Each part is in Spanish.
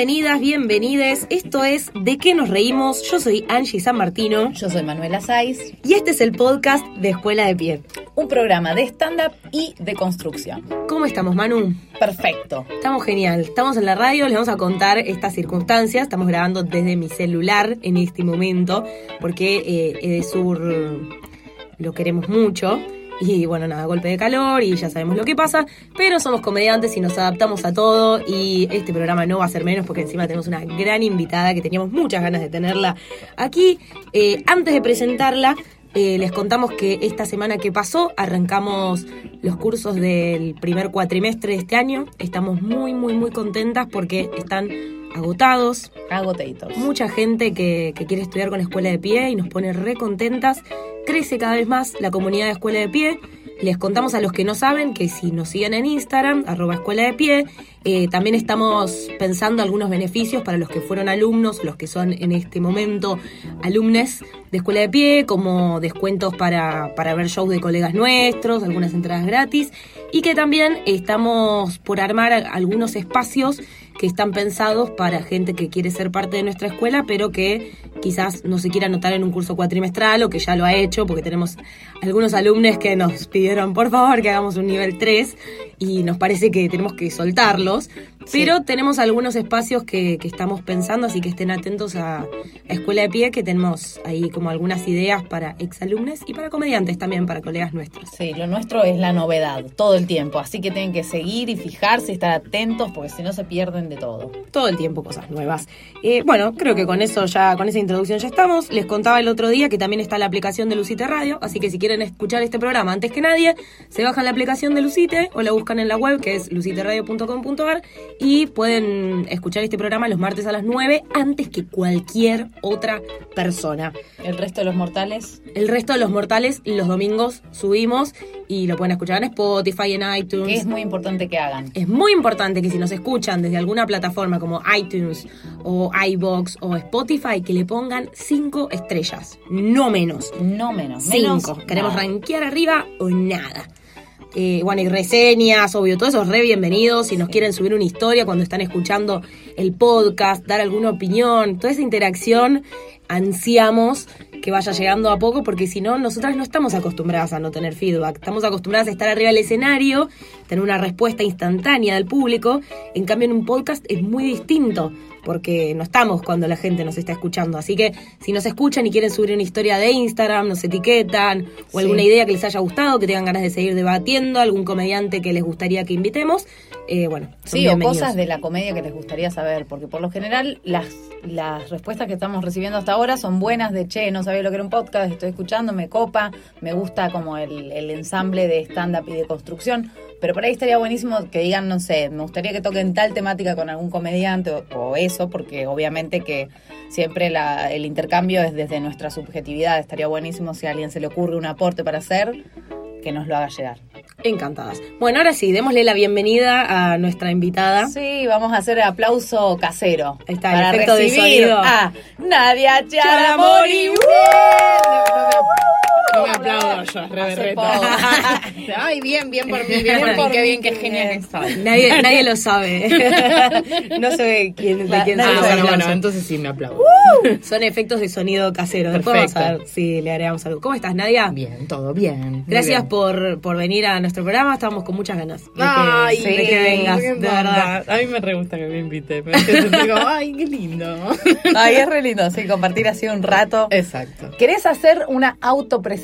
Bienvenidas, bienvenides. Esto es ¿De qué nos reímos? Yo soy Angie San Martino. Yo soy Manuela Saiz. Y este es el podcast de Escuela de Pie. Un programa de stand-up y de construcción. ¿Cómo estamos, Manu? Perfecto. Estamos genial. Estamos en la radio, les vamos a contar estas circunstancias. Estamos grabando desde mi celular en este momento, porque eh, Edesur lo queremos mucho. Y bueno, nada, golpe de calor y ya sabemos lo que pasa, pero somos comediantes y nos adaptamos a todo y este programa no va a ser menos porque encima tenemos una gran invitada que teníamos muchas ganas de tenerla aquí. Eh, antes de presentarla, eh, les contamos que esta semana que pasó arrancamos los cursos del primer cuatrimestre de este año. Estamos muy, muy, muy contentas porque están agotados. Agotaditos. Mucha gente que, que quiere estudiar con Escuela de Pie y nos pone re contentas. Crece cada vez más la comunidad de Escuela de Pie. Les contamos a los que no saben que si nos siguen en Instagram, arroba Escuela de Pie, eh, también estamos pensando algunos beneficios para los que fueron alumnos, los que son en este momento alumnes de Escuela de Pie, como descuentos para, para ver shows de colegas nuestros, algunas entradas gratis, y que también estamos por armar algunos espacios que están pensados para gente que quiere ser parte de nuestra escuela, pero que quizás no se quiera anotar en un curso cuatrimestral o que ya lo ha hecho, porque tenemos algunos alumnos que nos pidieron por favor que hagamos un nivel 3 y nos parece que tenemos que soltarlos. Pero tenemos algunos espacios que, que, estamos pensando, así que estén atentos a, a, Escuela de Pie, que tenemos ahí como algunas ideas para exalumnes y para comediantes también, para colegas nuestros. Sí, lo nuestro es la novedad, todo el tiempo, así que tienen que seguir y fijarse, estar atentos, porque si no se pierden de todo. Todo el tiempo cosas nuevas. Eh, bueno, creo que con eso ya, con esa introducción ya estamos. Les contaba el otro día que también está la aplicación de Lucite Radio, así que si quieren escuchar este programa antes que nadie, se bajan la aplicación de Lucite o la buscan en la web, que es luciteradio.com.ar y pueden escuchar este programa los martes a las 9 antes que cualquier otra persona. ¿El resto de los mortales? El resto de los mortales los domingos subimos y lo pueden escuchar en Spotify, en iTunes. Que es muy importante que hagan. Es muy importante que si nos escuchan desde alguna plataforma como iTunes o iBox o Spotify, que le pongan 5 estrellas, no menos. No menos. 5. Queremos rankear arriba o nada. Eh, bueno, y reseñas, obvio, todos esos re bienvenidos. Si nos quieren subir una historia cuando están escuchando el podcast, dar alguna opinión, toda esa interacción, ansiamos que vaya llegando a poco, porque si no, nosotras no estamos acostumbradas a no tener feedback. Estamos acostumbradas a estar arriba del escenario, tener una respuesta instantánea del público. En cambio, en un podcast es muy distinto porque no estamos cuando la gente nos está escuchando. Así que si nos escuchan y quieren subir una historia de Instagram, nos etiquetan, o sí. alguna idea que les haya gustado, que tengan ganas de seguir debatiendo, algún comediante que les gustaría que invitemos, eh, bueno. Sí, o cosas de la comedia que les gustaría saber, porque por lo general las, las respuestas que estamos recibiendo hasta ahora son buenas de, che, no sabía lo que era un podcast, estoy escuchando, me copa, me gusta como el, el ensamble de stand-up y de construcción. Pero por ahí estaría buenísimo que digan, no sé, me gustaría que toquen tal temática con algún comediante o, o eso, porque obviamente que siempre la, el intercambio es desde nuestra subjetividad. Estaría buenísimo si a alguien se le ocurre un aporte para hacer, que nos lo haga llegar. Encantadas. Bueno, ahora sí, démosle la bienvenida a nuestra invitada. Sí, vamos a hacer el aplauso casero. Ahí está, para el efecto de sonido. a Nadia Charamori. No me aplaudo yo, reverreta. Ay, bien, bien por mí, bien por mí, qué bien, qué genial que soy. Nadie, nadie lo sabe. no se ve quién, de quién ah, bueno, bueno, entonces sí me aplaudo. Uh, son efectos de sonido casero. Después vamos a ver si le agregamos algo. ¿Cómo estás, Nadia? Bien, todo bien. Gracias bien. Por, por venir a nuestro programa. Estábamos con muchas ganas de que, Ay, de que vengas, de verdad. A mí me re gusta que me invite. Me como, ay, qué lindo. Ay, es re lindo, sí, compartir así un rato. Exacto. ¿Querés hacer una autopresentación?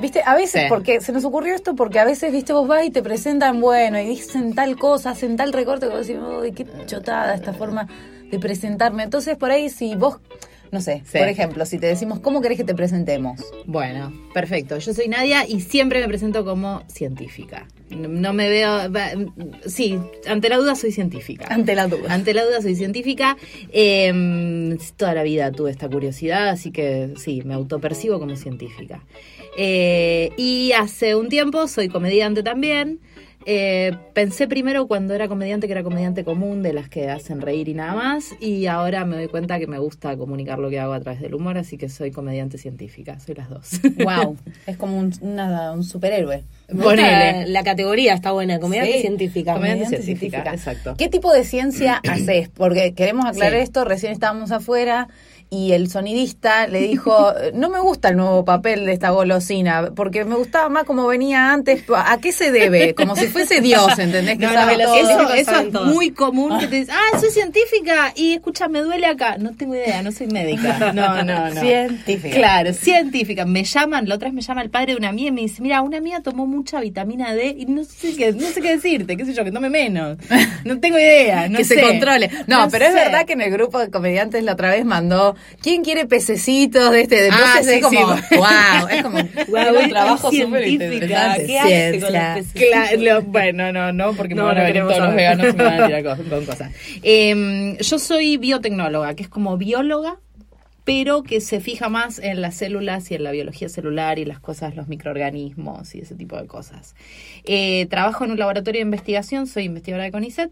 Viste, a veces, Sí. porque se nos ocurrió esto, porque a veces, viste, vos vas y te presentan, bueno, y dicen tal cosa, hacen tal recorte, que vos decís, uy, qué chotada esta forma de presentarme. Entonces, por ahí, si vos, no sé, Sí. por ejemplo, si te decimos, ¿cómo querés que te presentemos? Bueno, perfecto. Yo soy Nadia y siempre me presento como científica. No, me veo. Sí, ante la duda soy científica. Ante la duda. Ante la duda soy científica. Eh, toda la vida tuve esta curiosidad, así que sí, me autopercibo como científica. Eh, y hace un tiempo soy comediante también. Eh, pensé primero cuando era comediante que era comediante común, de las que hacen reír y nada más, y ahora me doy cuenta que me gusta comunicar lo que hago a través del humor, así que soy comediante científica, soy las dos. Wow, es como un, una- un superhéroe. La categoría está buena, comediante Sí, científica. Comediante Comediante científica, científica. exacto. ¿Qué tipo de ciencia haces? Porque queremos aclarar Sí. esto, recién estábamos afuera y el sonidista le dijo, no me gusta el nuevo papel de esta golosina, porque me gustaba más como venía antes. ¿A qué se debe? Como si fuese Dios, ¿entendés? Que No, sabe no, todo. eso, eso es todo. muy común que te dices, ah, soy científica y escucha, me duele acá. No tengo idea, no soy médica. No, no, no. Científica. Claro, científica. Me llaman, la otra vez me llama el padre de una amiga y me dice, mira, una amiga tomó mucha vitamina D y no sé qué, no sé qué decirte, qué sé yo, que tome menos. No tengo idea, no que sé. se controle. No, pero es verdad que en el grupo de comediantes la otra vez mandó, ¿quién quiere pececitos de este? Ah, Entonces sí, es como, sí. wow, es como tiene un trabajo súper interesante. ¿Qué hace con los lo- bueno, no, no, porque No, me van no a venir todos los veganos y me van a tirar con, con cosas. Eh, yo soy biotecnóloga, que es como bióloga, pero que se fija más en las células y en la biología celular y las cosas, los microorganismos y ese tipo de cosas. Eh, trabajo en un laboratorio de investigación, soy investigadora de CONICET.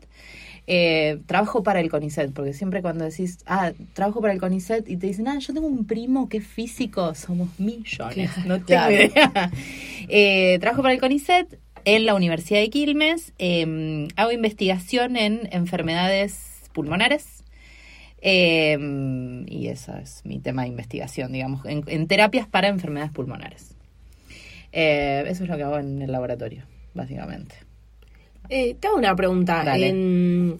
Eh, trabajo para el CONICET, porque siempre cuando decís, ah, trabajo para el CONICET y te dicen, ah, yo tengo un primo que es físico, somos millones, no tengo Claro. idea. Eh, trabajo para el CONICET en la Universidad de Quilmes, eh, hago investigación en enfermedades pulmonares. eh, y eso es mi tema de investigación, digamos, en, en terapias para enfermedades pulmonares. Eh, eso es lo que hago en el laboratorio, básicamente. Eh, te hago una pregunta. En,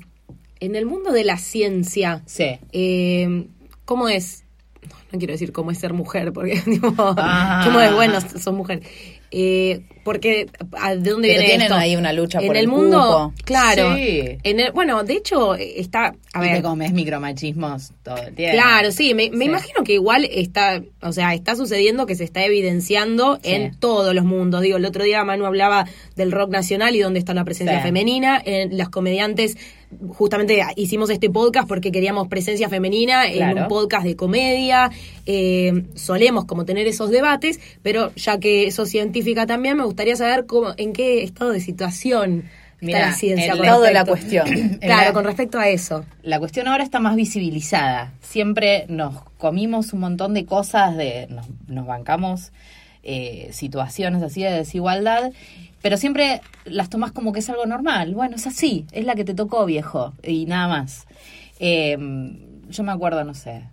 en el mundo de la ciencia, Sí. eh, ¿cómo es? No, no quiero decir cómo es ser mujer, porque tipo, Ah. ¿cómo es? Bueno, sos mujer. Eh, porque, ¿a- ¿de dónde Pero viene tienen esto? ahí una lucha en por el, el mundo, cupo. claro. Sí. En el, bueno, de hecho, eh, está. A y ver, te comes micromachismos todo el tiempo. Claro, sí, me, me Sí. imagino que igual está, o sea, está sucediendo que se está evidenciando Sí. en todos los mundos. Digo, el otro día Manu hablaba del rock nacional y dónde está la presencia Sí. femenina. En las comediantes, justamente hicimos este podcast porque queríamos presencia femenina en Claro. un podcast de comedia. Eh, solemos como tener esos debates, pero ya que sos científica también, me gustaría saber cómo, en qué estado de situación está la ciencia. el con estado de la cuestión. claro, la- con respecto a eso. La cuestión ahora está más visibilizada. Siempre nos comimos un montón de cosas, de nos, nos bancamos eh, situaciones así de desigualdad, pero siempre las tomas como que es algo normal. Bueno, es así, es la que te tocó, viejo, y nada más. Eh, yo me acuerdo, no sé,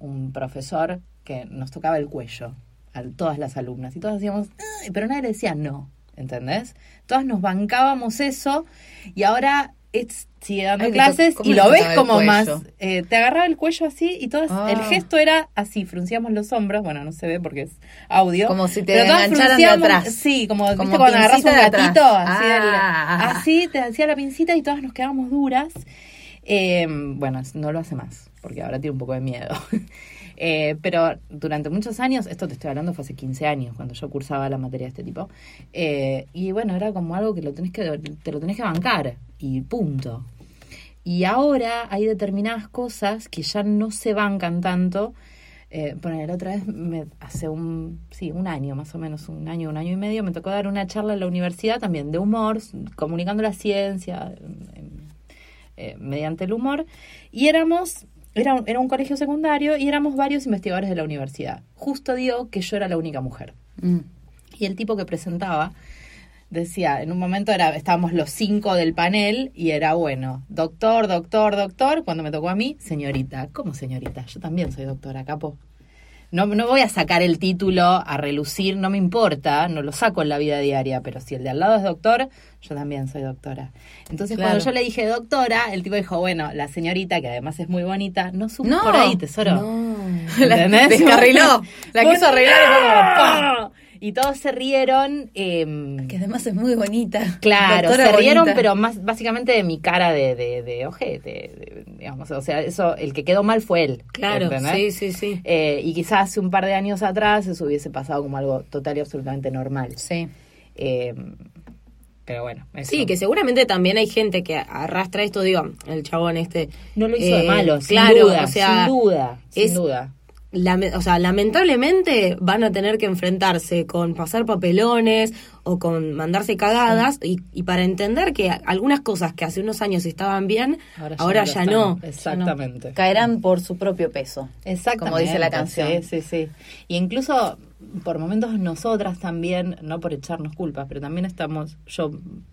un profesor que nos tocaba el cuello a todas las alumnas y todas decíamos, pero nadie le decía no, ¿entendés? Todas nos bancábamos eso y ahora es, sigue dando Ay, clases to- ¿cómo y lo ves como más, eh, te agarraba el cuello así y todas, Ah. el gesto era así, frunciamos los hombros, bueno, no se ve porque es audio. Como si te engancharan de atrás. Sí, como, Como ¿viste cuando agarras un gatito, así, Ah. así te hacía la pincita y todas nos quedábamos duras. Eh, bueno, no lo hace más, porque ahora tiene un poco de miedo. Eh, pero durante muchos años, esto te estoy hablando fue hace 15 años, cuando yo cursaba la materia de este tipo, eh, y bueno, era como algo que, lo tenés que te lo tenés que bancar, y punto. Y ahora hay determinadas cosas que ya no se bancan tanto. Eh, poner, otra vez, me, hace un, sí, un año más o menos, un año, un año y medio, me tocó dar una charla en la universidad también de humor, comunicando la ciencia, eh, mediante el humor, y éramos, era, un- era un colegio secundario y éramos varios investigadores de la universidad. Justo dio que yo era la única mujer. Mm. Y el tipo que presentaba decía, en un momento era, estábamos los cinco del panel y era bueno, doctor, doctor, doctor, cuando me tocó a mí, señorita. ¿Cómo señorita? Yo también soy doctora, capo. No, no voy a sacar el título a relucir, no me importa, no lo saco en la vida diaria, pero si el de al lado es doctor, yo también soy doctora. Entonces Claro. cuando yo le dije doctora, el tipo dijo, bueno, la señorita, que además es muy bonita, no supo No. por ahí, tesoro. No. La ¿Entendés? descarriló. La quiso arreglar y fue como, ¡pah! Y todos se rieron. em, Que además es muy bonita. Claro, Doctora se rieron, bonita. pero más básicamente de mi cara de, de, de ojete, de- digamos. O sea, eso, el que quedó mal fue él. Claro, ¿entendés? sí, sí, sí. Eh, y quizás hace un par de años atrás eso hubiese pasado como algo total y absolutamente normal. Sí. Eh, pero bueno. eso. Sí, que seguramente también hay gente que arrastra esto, digo, el chabón este. no lo hizo de eh, malo, sin claro, duda, o sea, sin duda, sin es- duda. O sea, lamentablemente van a tener que enfrentarse con pasar papelones o con mandarse cagadas y, y para entender que algunas cosas que hace unos años estaban bien, ahora, ya, no. Exactamente. Caerán por su propio peso. Exactamente. Como dice la canción. Sí, sí, sí. Y incluso por momentos nosotras también, no por echarnos culpas, pero también estamos, yo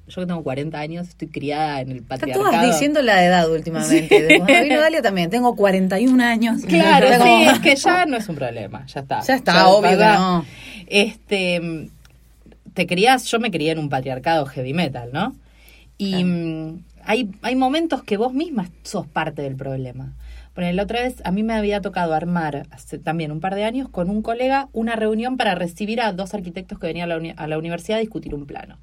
yo que tengo 40 años, estoy criada en el patriarcado. todas diciendo la edad últimamente. De Cuando vino Dalia también, tengo 41 años. Claro, sí, como- es que ya no es un problema, ya está. Ya está, obvio que está. no. Este, te criás, yo me crié en un patriarcado heavy metal, ¿no? Y mm, hay, hay momentos que vos misma sos parte del problema. Bueno, la otra vez a mí me había tocado armar, hace también un par de años, con un colega una reunión para recibir a dos arquitectos que venían a la, a la universidad a discutir un plano.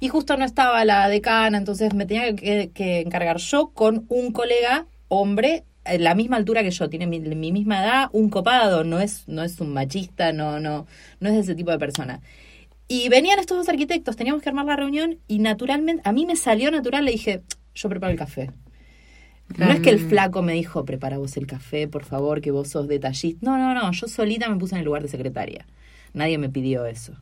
Y justo no estaba la decana, entonces me tenía que, que encargar yo con un colega hombre a la misma altura que yo, tiene mi, mi misma edad, un copado, no es, no es un machista, no, no, no es ese tipo de persona. Y venían estos dos arquitectos, teníamos que armar la reunión y naturalmente, a mí me salió natural, le dije, yo preparo el café. No es que el flaco me dijo, prepara vos el café, por favor, que vos sos detallista. No, no, no, yo solita me puse en el lugar de secretaria. Nadie me pidió eso.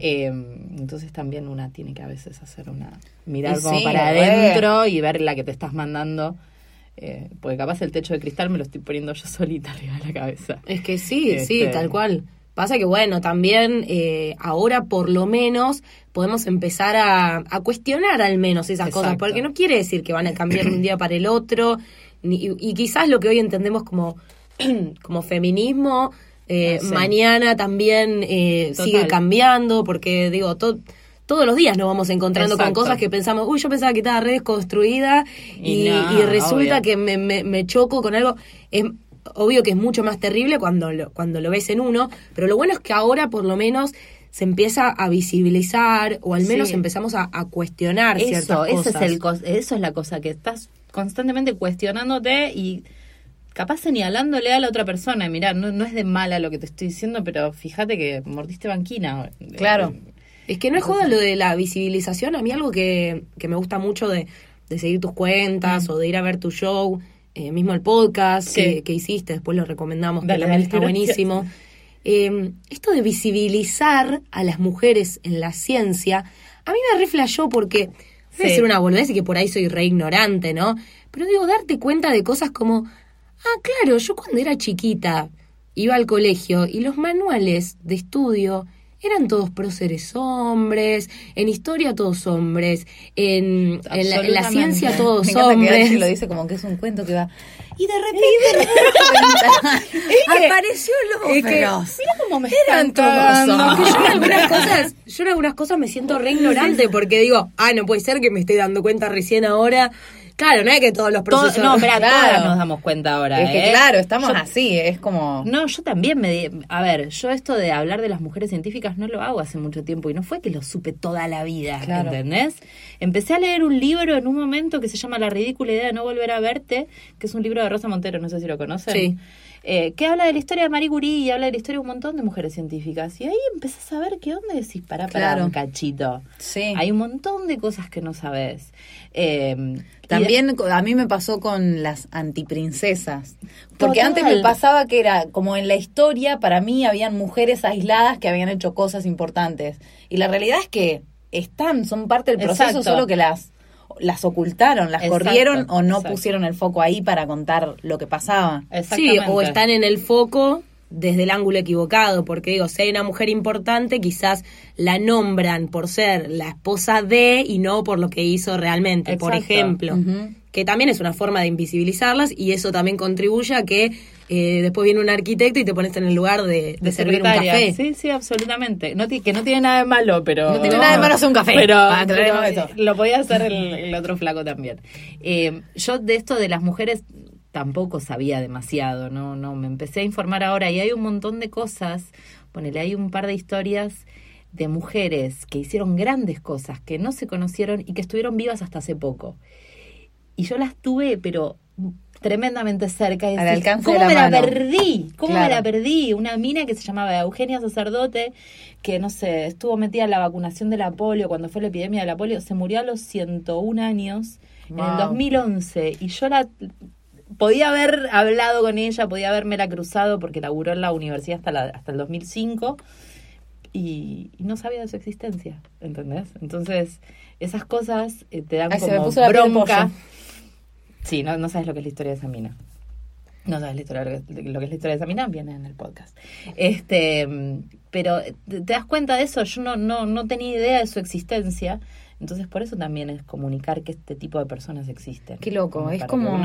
Eh, entonces también una tiene que a veces hacer una... Mirar como para adentro y ver la que te estás mandando. Eh, porque capaz el techo de cristal me lo estoy poniendo yo solita arriba de la cabeza. Es que sí, sí, Este- tal cual. Pasa que bueno, también eh, ahora por lo menos podemos empezar a, a cuestionar al menos esas cosas, porque no quiere decir que van a cambiar de un día para el otro, ni- y, quizás lo que hoy entendemos como, como feminismo, eh, Ah, sí. mañana también eh, sigue cambiando, porque digo, to- todos los días nos vamos encontrando con cosas que pensamos, uy, yo pensaba que estaba re desconstruida y, Y no, y resulta obvio. que me, me, me choco con algo. Es obvio que es mucho más terrible cuando lo, cuando lo ves en uno, pero lo bueno es que ahora por lo menos se empieza a visibilizar o al menos Sí. empezamos a, a cuestionar Eso, ciertas ese cosas. es el eso es la cosa, que estás constantemente cuestionándote y capaz señalándole a la otra persona. Y mirá, no, no es de mala lo que te estoy diciendo, pero fíjate que mordiste banquina. Claro. Es que no es joda lo de la visibilización, a mí algo que, que me gusta mucho de, de seguir tus cuentas o de ir a ver tu show, eh, mismo el podcast que, que hiciste, después lo recomendamos, Dale, que también dale, está gracias. buenísimo. Eh, esto de visibilizar a las mujeres en la ciencia, a mí me reflejó porque debe Sí. ser una boludez y que por ahí soy re ignorante, ¿no? Pero digo, darte cuenta de cosas como, ah, claro, yo cuando era chiquita iba al colegio y los manuales de estudio eran todos próceres hombres, en historia todos hombres, en, en la, en la Absolutamente. ciencia todos Me que hombres. Angie lo dice como que es un cuento que va. Y de repente apareció lobo es que-. Mira cómo me Eran están todos hombres. Yo en algunas cosas, yo en algunas cosas me siento re ignorante porque digo, ah, no puede ser que me estoy dando cuenta recién ahora. Claro, no es que todos los Todo- procesos. no, espera, Claro. todas nos damos cuenta ahora. Es que ¿eh? claro, estamos Yo- así, es como... No, yo también me... di- A ver, yo esto de hablar de las mujeres científicas no lo hago hace mucho tiempo y no fue que lo supe toda la vida, Claro. ¿entendés? Empecé a leer un libro en un momento que se llama La ridícula idea de no volver a verte, que es un libro de Rosa Montero, no sé si lo conocen. Sí. Eh, que habla de la historia de Marie Curie y habla de la historia de un montón de mujeres científicas. Y ahí empecé a saber qué onda decís, Claro. un cachito. Sí. Hay un montón de cosas que no sabes. Eh, de- También a mí me pasó con las antiprincesas. Porque Total. antes me pasaba que era como en la historia, para mí habían mujeres aisladas que habían hecho cosas importantes. Y la realidad es que están, son parte del proceso, Exacto. solo que las las ocultaron, las Exacto, corrieron o no exacto. pusieron el foco ahí para contar lo que pasaba. Sí, o están en el foco desde el ángulo equivocado, porque digo, si hay una mujer importante, quizás la nombran por ser la esposa de y no por lo que hizo realmente, por ejemplo. Que también es una forma de invisibilizarlas y eso también contribuye a que eh, después viene un arquitecto y te pones en el lugar de, de de servir un café. Sí, sí, absolutamente. No que no tiene nada de malo, pero... No tiene nada de malo hacer un café. Pero, Ah, pero, eso. lo podía hacer el, el otro flaco también. Eh, yo de esto de las mujeres tampoco sabía demasiado, ¿no? no Me empecé a informar ahora y hay un montón de cosas. Ponele, hay un par de historias de mujeres que hicieron grandes cosas, que no se conocieron y que estuvieron vivas hasta hace poco. Y yo las tuve, pero tremendamente cerca. Y Al decís, alcance ¿Cómo de la me la mano?" perdí? ¿Cómo me la perdí? Una mina que se llamaba Eugenia Sacerdote, que no sé, estuvo metida en la vacunación de la polio cuando fue la epidemia de la polio, se murió a los 101 años en el Wow. 2011 y yo la podía haber hablado con ella, podía la cruzado porque laburó en la universidad hasta, la, hasta el 2005 y, no sabía de su existencia, ¿entendés? Entonces, esas cosas eh, te dan como bronca. Sí, no, no sabes lo que es la historia de esa mina. No sabes la historia, lo que, lo que es la historia de esa mina, viene en el podcast. Este, pero te, das cuenta de eso, yo no, no, no tenía idea de su existencia. Entonces, por eso también es comunicar que este tipo de personas existen. Qué loco, es como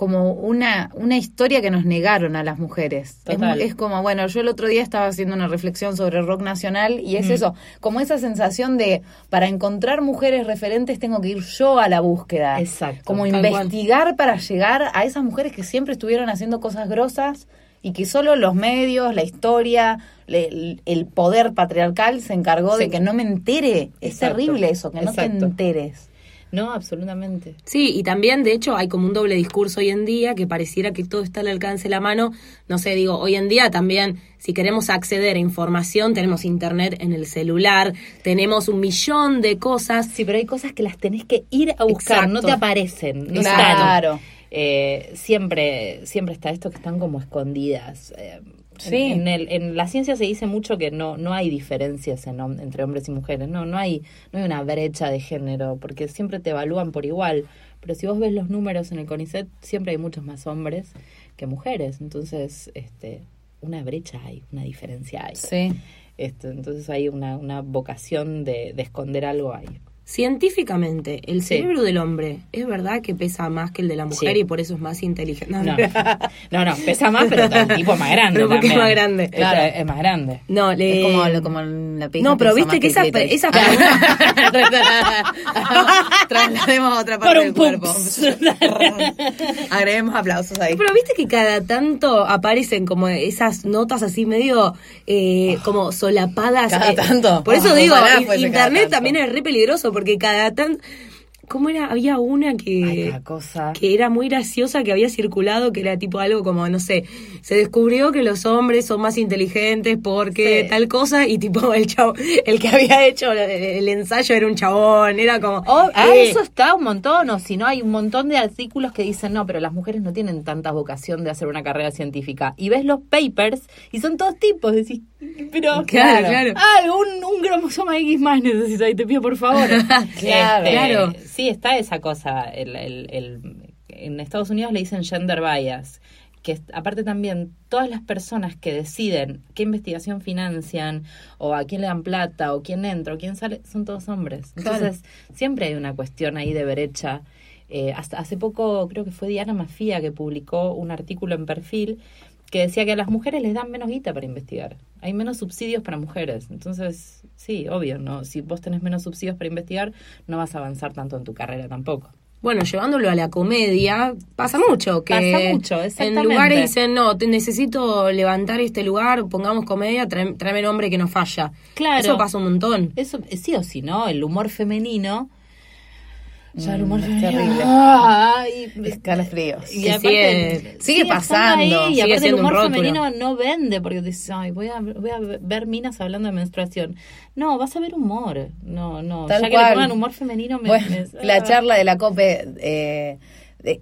como una, una historia que nos negaron a las mujeres. Es, como, bueno, yo el otro día estaba haciendo una reflexión sobre rock nacional y es mm. eso, como esa sensación de, para encontrar mujeres referentes tengo que ir yo a la búsqueda. Exacto. Como investigar para llegar a esas mujeres que siempre estuvieron haciendo cosas grosas y que solo los medios, la historia, el, poder patriarcal se encargó de que no me entere. Es terrible eso, que no te enteres. No, absolutamente. Sí, y también, de hecho, hay como un doble discurso hoy en día que pareciera que todo está al alcance de la mano. No sé, digo, hoy en día también, si queremos acceder a información, tenemos internet en el celular, tenemos un millón de cosas. Sí, pero hay cosas que las tenés que ir a buscar, no te aparecen. claro. Eh, siempre, siempre está esto que están como escondidas. Eh, Sí. En, el, en la ciencia se dice mucho que no, no hay diferencias en, entre hombres y mujeres, no, no, hay, no hay una brecha de género, porque siempre te evalúan por igual. Pero si vos ves los números en el CONICET, siempre hay muchos más hombres que mujeres. Entonces, este, una brecha hay, una diferencia hay. Sí. Este, entonces hay una, una vocación de, de esconder algo ahí. Científicamente, el cerebro del hombre es verdad que pesa más que el de la mujer y por eso es más inteligente. No, no, pesa más, pero el tipo más grande. Pero porque es más grande. Claro, es, más grande. No, le... es como, como la pija No, pero viste que esa, esa Traslademos a otra parte del cuerpo. Agreguemos aplausos ahí. Pero viste que cada tanto aparecen como esas notas así medio eh, como solapadas. Cada eh, tanto. Por eso digo, pues, internet también es re peligroso porque cada tanto ¿Cómo era? Había una que, cosa. que era muy graciosa, que había circulado, que era tipo algo como, no sé, se descubrió que los hombres son más inteligentes porque tal cosa, y tipo el chavo, el que había hecho el, ensayo era un chabón, era como... Oh, ah, eh, eso está un montón, o si no, hay un montón de artículos que dicen, no, pero las mujeres no tienen tanta vocación de hacer una carrera científica. Y ves los papers, y son todos tipos, decís, pero... Claro, claro. Ah, un, un cromosoma X más necesito, y te pido por favor. claro, claro sí está esa cosa. El, el, en Estados Unidos le dicen gender bias, que aparte también todas las personas que deciden qué investigación financian o a quién le dan plata o quién entra o quién sale, son todos hombres. Entonces, siempre hay una cuestión ahí de brecha. Eh, hasta hace poco creo que fue Diana Mafia que publicó un artículo en perfil que decía que a las mujeres les dan menos guita para investigar. Hay menos subsidios para mujeres. Entonces, sí, obvio, ¿no? Si vos tenés menos subsidios para investigar, no vas a avanzar tanto en tu carrera tampoco. Bueno, llevándolo a la comedia, pasa mucho. Que pasa mucho, exactamente. En lugares dicen, no, te necesito levantar este lugar, pongamos comedia, tráeme, nombre que no falla. Claro. Eso pasa un montón. Eso, sí o sí, ¿no? El humor femenino ya el humor es terrible. Ay, escalofríos. Y aparte, sigue, pasando. y aparte el humor femenino no vende porque dices, ay, voy a, voy a ver minas hablando de menstruación. No, vas a ver humor. No, no. Tal ya que le pongan humor femenino me, La ah. charla de la COPE eh,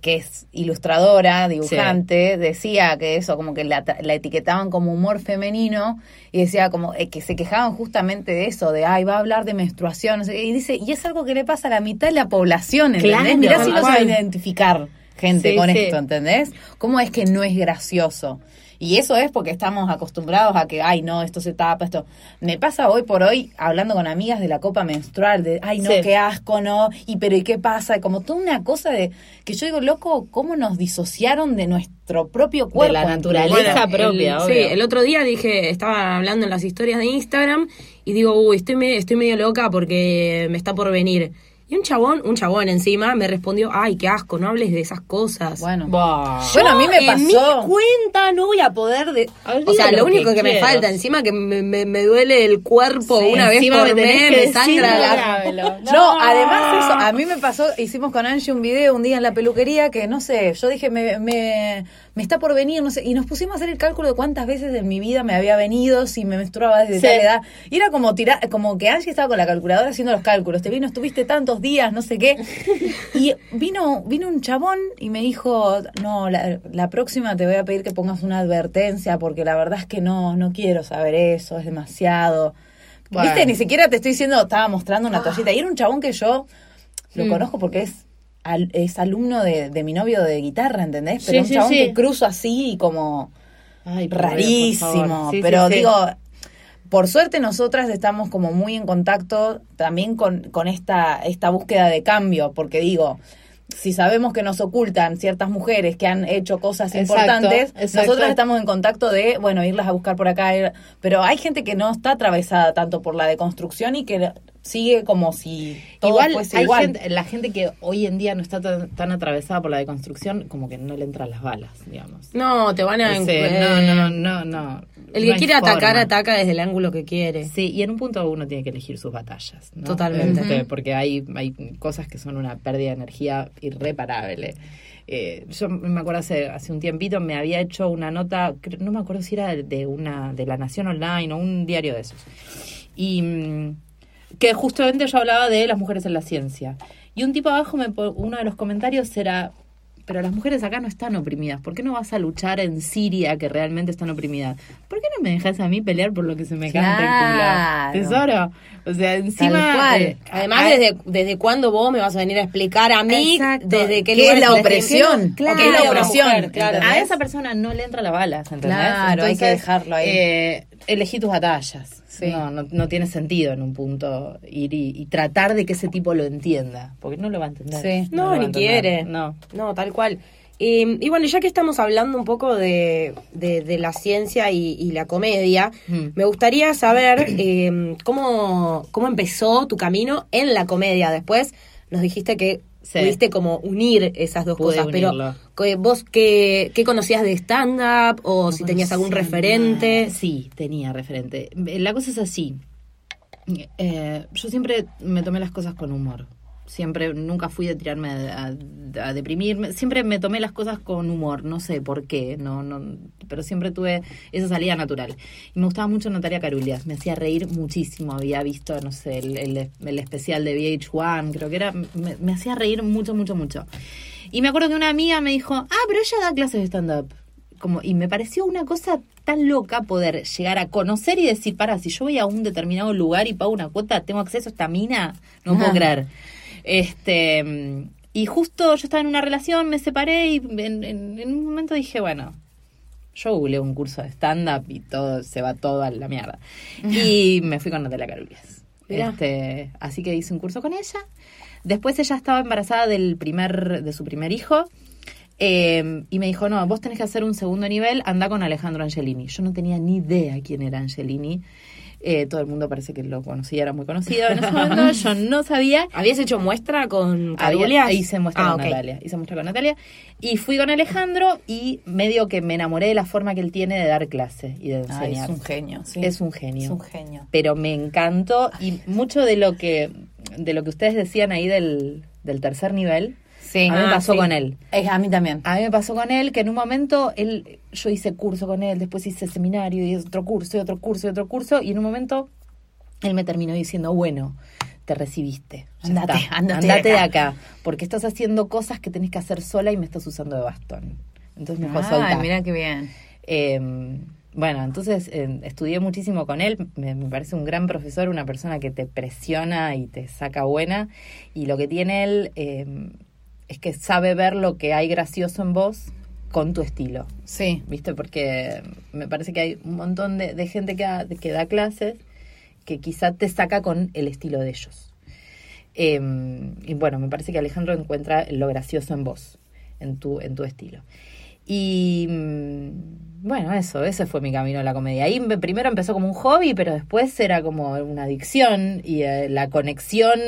que es ilustradora, dibujante, decía que eso, como que la, etiquetaban como humor femenino y decía como eh, que se quejaban justamente de eso, de, ay, va a hablar de menstruación, y dice, y es algo que le pasa a la mitad de la población, ¿entendés? Claro, Mirá si no sabe identificar gente con esto, ¿entendés? ¿Cómo es que no es gracioso? Y eso es porque estamos acostumbrados a que, ay, no, esto se tapa, esto. Me pasa hoy por hoy hablando con amigas de la copa menstrual, de, ay, no, qué asco, no, y pero ¿y qué pasa? Como toda una cosa de que yo digo, loco, ¿cómo nos disociaron de nuestro propio cuerpo? De la naturaleza propia, el, Sí, el otro día dije, estaba hablando en las historias de Instagram y digo, uy, estoy, estoy medio loca porque me está por venir. Y un chabón, un chabón encima, me respondió, ay, qué asco, no hables de esas cosas. Bueno, bueno a mí me pasó. En mi cuenta no voy a poder... De... O sea, lo, único que, me falta, encima que me, me, duele el cuerpo una vez por mes, me sangra la... No, además eso, a mí me pasó, hicimos con Angie un video un día en la peluquería que, no sé, yo dije, me, me, me está por venir, no sé, y nos pusimos a hacer el cálculo de cuántas veces en mi vida me había venido, si me menstruaba desde tal edad. Y era como tirar, como que Angie estaba con la calculadora haciendo los cálculos, te vino, estuviste tantos dos días, no sé qué. Y vino, vino un chabón y me dijo, no, la, la próxima te voy a pedir que pongas una advertencia porque la verdad es que no, no quiero saber eso, es demasiado. Bueno. Viste, ni siquiera te estoy diciendo, estaba mostrando una toallita. Y era un chabón que yo lo Mm. conozco porque es, al- es alumno de, de mi novio de guitarra, ¿entendés? Pero Sí, un chabón sí. que cruzo así y como Ay, rarísimo. pero digo, por suerte nosotras estamos como muy en contacto también con, con esta, esta búsqueda de cambio, porque digo, si sabemos que nos ocultan ciertas mujeres que han hecho cosas Exacto, importantes, exacto. nosotras estamos en contacto de, bueno, irlas a buscar por acá. ir- pero hay gente que no está atravesada tanto por la deconstrucción y que sigue como si todo igual fuese hay igual. gente, la gente que hoy en día no está tan, tan atravesada por la deconstrucción, como que no le entran las balas, digamos. No, te van a... Ese, eh, no, no, no, no. El no que quiere atacar, forma. ataca desde el ángulo que quiere. Sí, y en un punto uno tiene que elegir sus batallas. ¿no? Totalmente. Este, porque hay, hay cosas que son una pérdida de energía irreparable. Eh, yo me acuerdo hace, hace un tiempito me había hecho una nota, no me acuerdo si era de una de la Nación Online o un diario de esos. Y mm, que justamente yo hablaba de las mujeres en la ciencia. Y un tipo abajo, me, uno de los comentarios era, pero las mujeres acá no están oprimidas. ¿Por qué no vas a luchar en Siria que realmente están oprimidas? ¿Por qué no me dejas a mí pelear por lo que se me canta el culo? Tesoro. O sea, encima... Cual. eh, Además, desde, ¿desde cuándo vos me vas a venir a explicar a mí Exacto. desde qué ¿Qué es la opresión? Claro. ¿Qué es la opresión? mujer, Claro. A esa persona no le entra la bala, ¿entendés? Claro, hay que dejarlo ahí. eh, elegí tus batallas. Sí. No, no, no tiene sentido en un punto ir y, y tratar de que ese tipo lo entienda, porque no lo va a entender. Sí. No, ni entender. quiere. No. No, tal cual. Eh, y bueno, ya que estamos hablando un poco de, de- de la ciencia y, y la comedia, Mm. me gustaría saber eh, cómo, cómo empezó tu camino en la comedia. Después nos dijiste que Sí. pudiste como unir esas dos Pude cosas, unirlo. pero vos qué, qué conocías de stand-up o No si tenías algún referente. nada. Sí, tenía referente. Eh, La cosa es así. Eh, yo siempre me tomé las cosas con humor. Siempre, nunca fui de tirarme a, a- a deprimirme. Siempre me tomé las cosas con humor. No sé por qué, no, no, pero siempre tuve esa salida natural. Y me gustaba mucho Natalia Carulias. Me hacía reír muchísimo. Había visto, no sé, el, el- el especial de VH1, creo que era. Me, me hacía reír mucho, mucho, mucho. Y me acuerdo que una amiga me dijo, ah, pero ella da clases de stand-up como y me pareció una cosa tan loca poder llegar a conocer y decir, para, si yo voy a un determinado lugar y pago una cuota, tengo acceso a esta mina, no puedo Ah. creer. Este, y justo yo estaba en una relación, me separé y en, en- en un momento dije, bueno, yo googleé un curso de stand-up y todo, se va todo a la mierda. Y me fui con Natalia Carulias. Este, así que hice un curso con ella. Después ella estaba embarazada del primer, de su primer hijo. eh, y me dijo, no, vos tenés que hacer un segundo nivel, anda con Alejandro Angelini. Yo no tenía ni idea quién era Angelini. Eh, todo el mundo parece que lo conocía, era muy conocido en ese momento. Yo no sabía. ¿Habías hecho muestra con Carulias? hice muestra Ah, con ok. Natalia. Hice muestra con Natalia. Y fui con Alejandro y medio que me enamoré de la forma que él tiene de dar clase y de enseñar. es un genio, sí. Es un genio. Es un genio. Pero me encantó y mucho de lo que de lo que ustedes decían ahí del, del tercer nivel, Sí. a mí me Ah, pasó sí. con él. Eh, a mí también. A mí me pasó con él que en un momento él yo hice curso con él, después hice seminario y otro curso y otro curso y otro curso y en un momento él me terminó diciendo, bueno, te recibiste. Andate, está, andate de acá". acá, porque estás haciendo cosas que tenés que hacer sola y me estás usando de bastón. Entonces me dijo, soltá. mira qué bien. Eh, bueno, entonces eh, estudié muchísimo con él, me, me parece un gran profesor, una persona que te presiona y te saca buena, y lo que tiene él eh, es que sabe ver lo que hay gracioso en vos con tu estilo, Sí. ¿viste? Porque me parece que hay un montón de, de gente que, da- que da clases que quizá te saca con el estilo de ellos. Eh, y bueno, me parece que Alejandro encuentra lo gracioso en vos, en tu, en tu estilo. Y mm, bueno, eso, ese fue mi camino a la comedia. Ahí me- primero empezó como un hobby, pero después era como una adicción y eh, la conexión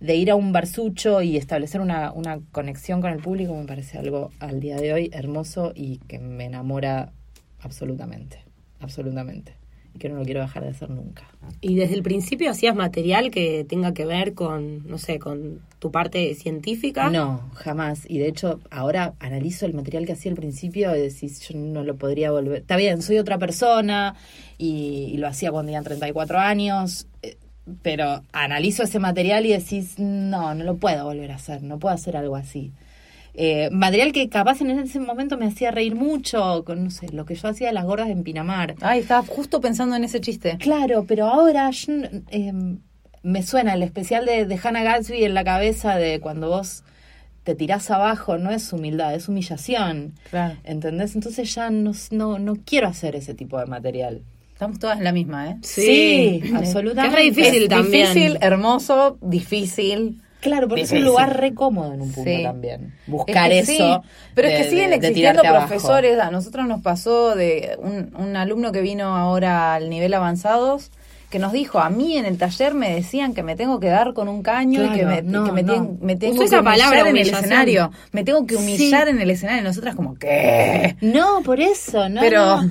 de ir a un barsucho y establecer una, una conexión con el público me parece algo al día de hoy hermoso y que me enamora absolutamente, absolutamente. Y que no lo quiero dejar de hacer nunca. ¿Y desde el principio hacías material que tenga que ver con, no sé, con tu parte científica? No, jamás. Y de hecho, ahora analizo el material que hacía al principio y decís, yo no lo podría volver. Está bien, soy otra persona y, y lo hacía cuando tenía 34 años. Eh, pero analizo ese material y decís, no, no lo puedo volver a hacer, no puedo hacer algo así. Eh, material que capaz en ese momento me hacía reír mucho, con, no sé, lo que yo hacía de las gordas en Pinamar. Ay, estaba justo pensando en ese chiste. Claro, pero ahora yo, eh, me suena el especial de, de Hannah Gatsby en la cabeza de cuando vos te tirás abajo, no es humildad, es humillación. Claro. ¿Entendés? Entonces ya no, no, no quiero hacer ese tipo de material. Estamos todas en la misma, ¿eh? Sí, absolutamente. Que es re difícil Es también. Difícil, hermoso, difícil. Claro, porque es un lugar re cómodo en un punto Sí. también. Es Buscar que eso. sí, pero es que siguen de- de existiendo abajo. profesores. A nosotros nos pasó de un, un alumno que vino ahora al nivel avanzados que nos dijo, a mí en el taller me decían que me tengo que dar con un caño y que me, no, que me, no. me tengo Usó que esa humillar palabra, en el escenario. Me tengo que humillar Sí. en el escenario. Y nosotras como, ¿qué? No, por eso, no. Pero- no.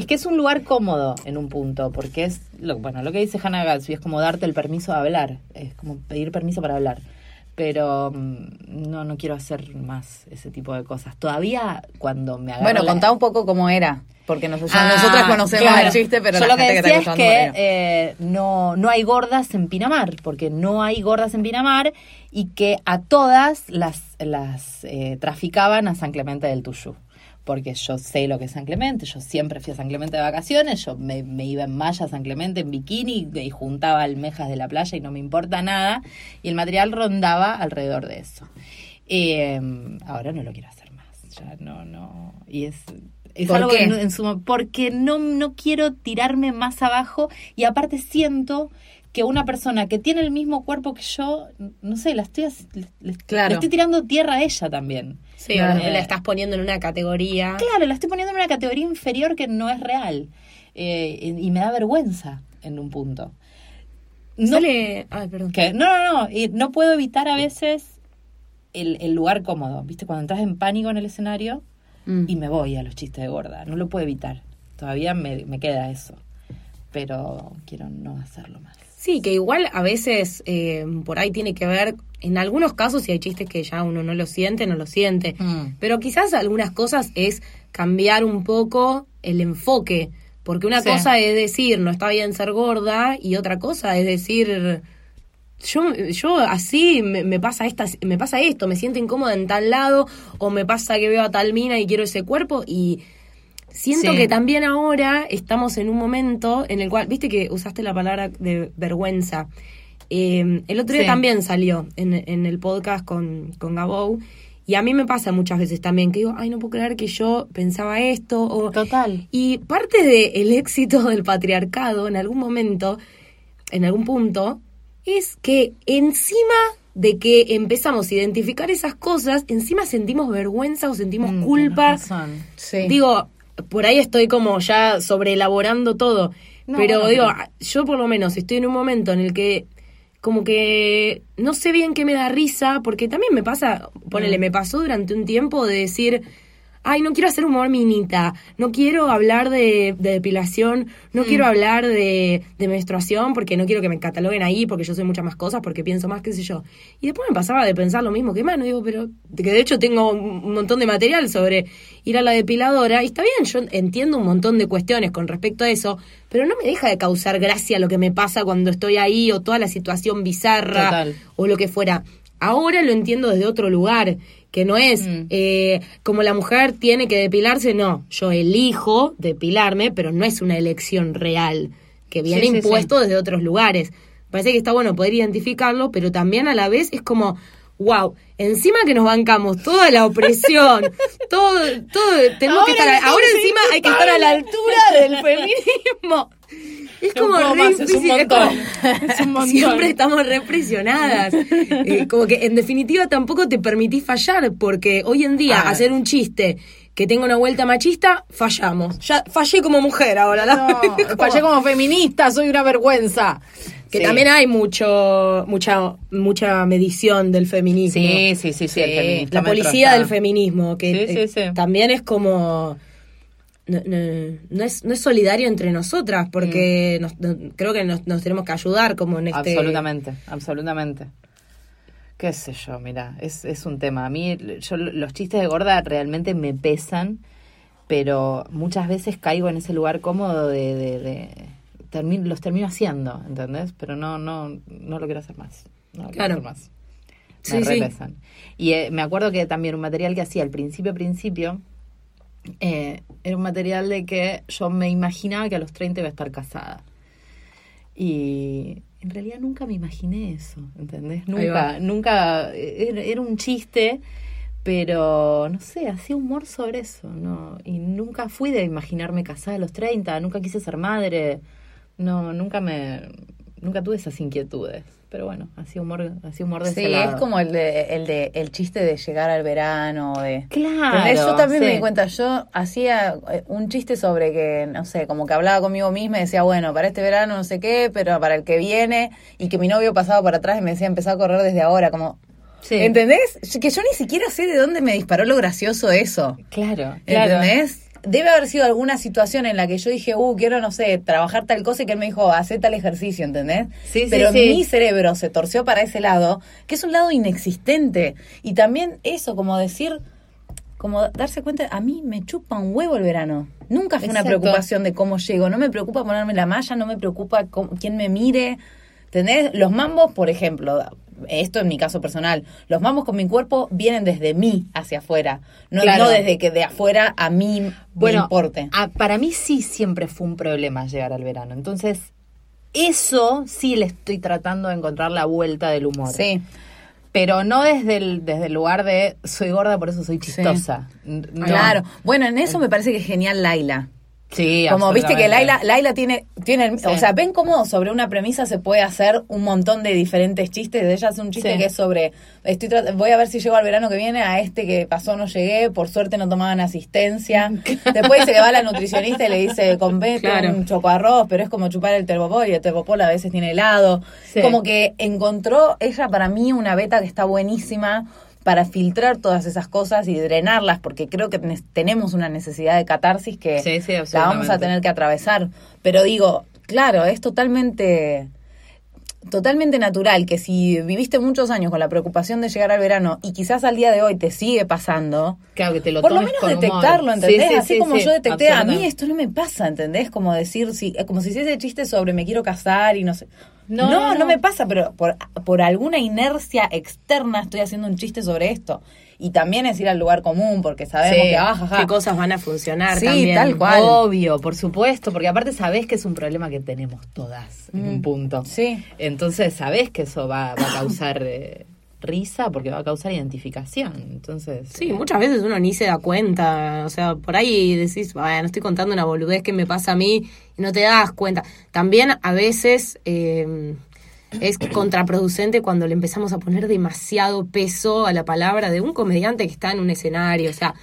Es que es un lugar cómodo en un punto, porque es, lo, bueno, lo que dice Hannah Gatsby es como darte el permiso de hablar, es como pedir permiso para hablar. Pero mm, no, no quiero hacer más ese tipo de cosas. Todavía cuando me agarro Bueno, la- contá un poco cómo era. Porque nosotros, Ah, nosotras conocemos claro. el chiste, pero Yo la lo que gente que decía está es escuchando que no. eh, no, no hay gordas en Pinamar, porque no hay gordas en Pinamar y que a todas las, las eh, traficaban a San Clemente del Tuyú. Porque yo sé lo que es San Clemente, yo siempre fui a San Clemente de vacaciones, yo me, me iba en malla a San Clemente en bikini y juntaba almejas de la playa y no me importa nada. Y el material rondaba alrededor de eso. Eh, ahora no lo quiero hacer más, ya no, no. Y es, es ¿Por algo qué? que no- en su- porque no, no quiero tirarme más abajo y aparte siento que una persona que tiene el mismo cuerpo que yo, no sé, la estoy, le- Claro. le estoy tirando tierra a ella también. Sí, Claro. o la estás poniendo en una categoría. Claro, la estoy poniendo en una categoría inferior que no es real. Eh, y, me da vergüenza en un punto. No, Sale... Ay, perdón. que, no, no, no. no puedo evitar a veces el, el lugar cómodo. ¿Viste? Cuando entras en pánico en el escenario Mm. y me voy a los chistes de gorda. No lo puedo evitar. Todavía me, me queda eso. Pero quiero no hacerlo más. Sí, que igual a veces eh, por ahí tiene que ver, en algunos casos si hay chistes que ya uno no lo siente, no lo siente, Mm. pero quizás algunas cosas es cambiar un poco el enfoque, porque una Sí. cosa es decir, no está bien ser gorda, y otra cosa es decir, yo, yo así me, me pasa esta, me pasa esto, me siento incómoda en tal lado, o me pasa que veo a tal mina y quiero ese cuerpo, y Siento Sí. que también ahora estamos en un momento en el cual, viste que usaste la palabra de vergüenza. Eh, el otro día Sí. también salió en, en el podcast con, con Gabou. Y a mí me pasa muchas veces también que digo, ay, no puedo creer que yo pensaba esto. O, Total. y parte del éxito del patriarcado en algún momento, en algún punto, es que encima de que empezamos a identificar esas cosas, encima sentimos vergüenza o sentimos Mm, culpa. Sí. Digo, por ahí estoy como ya sobreelaborando todo. No, pero bueno, digo, pero- yo por lo menos estoy en un momento en el que como que no sé bien qué me da risa, porque también me pasa, ponele, Mm. me pasó durante un tiempo de decir, ay, no quiero hacer humor minita, no quiero hablar de, de depilación, no Mm. quiero hablar de, de menstruación, porque no quiero que me cataloguen ahí, porque yo soy muchas más cosas, porque pienso más, qué sé yo. Y después me pasaba de pensar lo mismo que mano, digo, pero que de hecho tengo un montón de material sobre ir a la depiladora, y está bien, yo entiendo un montón de cuestiones con respecto a eso, pero no me deja de causar gracia lo que me pasa cuando estoy ahí, o toda la situación bizarra, Total. o lo que fuera. Ahora lo entiendo desde otro lugar, que no es Mm. eh, como la mujer tiene que depilarse, no, yo elijo depilarme, pero no es una elección real, que viene Sí, sí, impuesto desde otros lugares. Parece que está bueno poder identificarlo, pero también a la vez es como, wow, encima que nos bancamos toda la opresión, todo, todo, tenemos que estar, ahora encima hay que estar a la altura del feminismo. Es como re más, es un es montón. como- Es un montón. Siempre estamos represionadas. Eh, como que en definitiva tampoco te permitís fallar, porque hoy en día Ah. hacer un chiste que tenga una vuelta machista, fallamos. Ya fallé como mujer ahora. la- No, como- fallé como feminista, soy una vergüenza. que Sí. también hay mucho mucha mucha medición del feminismo. Sí, sí, sí, sí, el feminismo La policía del feminismo, que Sí, sí, eh, también es como... No, no- no es, no es solidario entre nosotras, porque nos- no- creo que nos, nos tenemos que ayudar como en este... Absolutamente, absolutamente. Qué sé yo, mira, es, es un tema. A mí yo, los chistes de gorda realmente me pesan, pero muchas veces caigo en ese lugar cómodo de, de, de- termi- los termino haciendo, ¿entendés? Pero no, no, no lo quiero hacer más. No lo quiero Claro. hacer más. Sí, Me sí. repesan. Y eh, me acuerdo que también un material que hacía al principio, principio, eh, era un material de que yo me imaginaba que a los 30 iba a estar casada. Y en realidad nunca me imaginé eso, ¿entendés? Nunca, nunca, eh, era, era un chiste, pero no sé, hacía humor sobre eso, ¿no? Y nunca fui de imaginarme casada a los 30, nunca quise ser madre, no, nunca me, nunca tuve esas inquietudes. Pero bueno, hacía humor, hacía humor de Sí, ese lado. es como el de, el de el chiste de llegar al verano, de Claro. Yo también me di cuenta, yo hacía eh, un chiste sobre que, no sé, como que hablaba conmigo misma y decía, bueno, para este verano no sé qué, pero para el que viene, y que mi novio pasaba por atrás y me decía, empezá a correr desde ahora, como, Sí. ¿entendés? Que yo ni siquiera sé de dónde me disparó lo gracioso eso, Claro, claro. ¿entendés? Debe haber sido alguna situación en la que yo dije, uh, quiero, no sé, trabajar tal cosa y que él me dijo, hacé tal ejercicio, ¿entendés? Sí, sí, Pero sí. mi cerebro se torció para ese lado, que es un lado inexistente. Y también eso, como decir, como darse cuenta, a mí me chupa un huevo el verano. Nunca fue una preocupación de cómo llego. No me preocupa ponerme la malla, no me preocupa cómo- quién me mire. ¿Entendés? Los mambos, por ejemplo, esto en mi caso personal, los mambos con mi cuerpo vienen desde mí hacia afuera, no, Claro. no desde que de afuera a mí me Bueno, importe. a- para mí sí siempre fue un problema llegar al verano. Entonces, eso sí le estoy tratando de encontrar la vuelta del humor. Sí. Pero no desde el, desde el lugar de soy gorda, por eso soy chistosa. No. Claro. Bueno, en eso me parece que es genial Laila. Sí, Como viste que. Laila, Laila tiene, tiene Sí. o sea, ven cómo sobre una premisa se puede hacer un montón de diferentes chistes. Ella hace un chiste Sí. que es sobre, estoy voy a ver si llego al verano que viene, a este que pasó no llegué, por suerte no tomaban asistencia. Después dice que va a la nutricionista y le dice, compete Claro. un chocoarroz, pero es como chupar el termopol y el termopol a veces tiene helado. Sí. Como que encontró ella para mí una beta que está buenísima para filtrar todas esas cosas y drenarlas, porque creo que ne- tenemos una necesidad de catarsis que Sí, sí, la vamos a tener que atravesar. Pero digo, claro, es totalmente totalmente natural que si viviste muchos años con la preocupación de llegar al verano y quizás al día de hoy te sigue pasando, Claro, que te lo por lo menos humor. detectarlo, ¿entendés? Sí, sí, Así sí, como yo detecté, a mí esto no me pasa, ¿entendés? Como decir, si, es como si hiciese chiste sobre me quiero casar y no sé. No, No, no, no, no. me pasa, pero por, por alguna inercia externa estoy haciendo un chiste sobre esto. Y también es ir al lugar común, porque sabemos Sí, que, ah, ja, ja. qué cosas van a funcionar Sí, también. tal cual. Obvio, por supuesto, porque aparte sabés que es un problema que tenemos todas en un punto. Mm. Sí. Entonces sabés que eso va, va a causar eh, risa porque va a causar identificación. Entonces. Sí, eh, muchas veces uno ni se da cuenta. O sea, por ahí decís, bueno, estoy contando una boludez que me pasa a mí y no te das cuenta. También a veces eh, es contraproducente cuando le empezamos a poner demasiado peso a la palabra de un comediante que está en un escenario. O sea,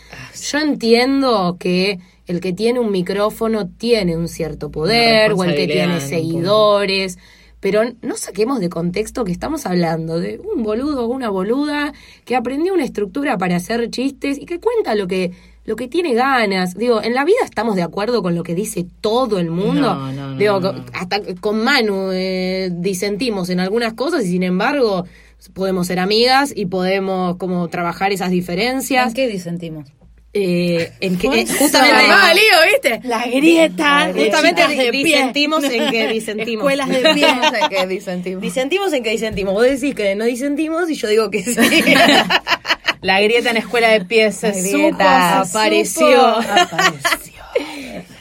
yo entiendo que el que tiene un micrófono tiene un cierto poder o el que tiene seguidores. Pero no saquemos de contexto que estamos hablando de un boludo o una boluda que aprendió una estructura para hacer chistes y que cuenta lo que lo que tiene ganas. Digo, en la vida estamos de acuerdo con lo que dice todo el mundo. No, no, no, Digo, no. hasta con Manu eh, disentimos en algunas cosas y sin embargo podemos ser amigas y podemos como trabajar esas diferencias. ¿En qué disentimos? Eh, en que, eh, Justamente. Ah, lío, ¿viste? La grieta. justamente pie. disentimos en que disentimos. Escuelas de pie. Sé qué disentimos. Disentimos en que disentimos. Vos decís que no disentimos y yo digo que sí. La grieta en escuela de pies se La grieta, apareció. Apareció.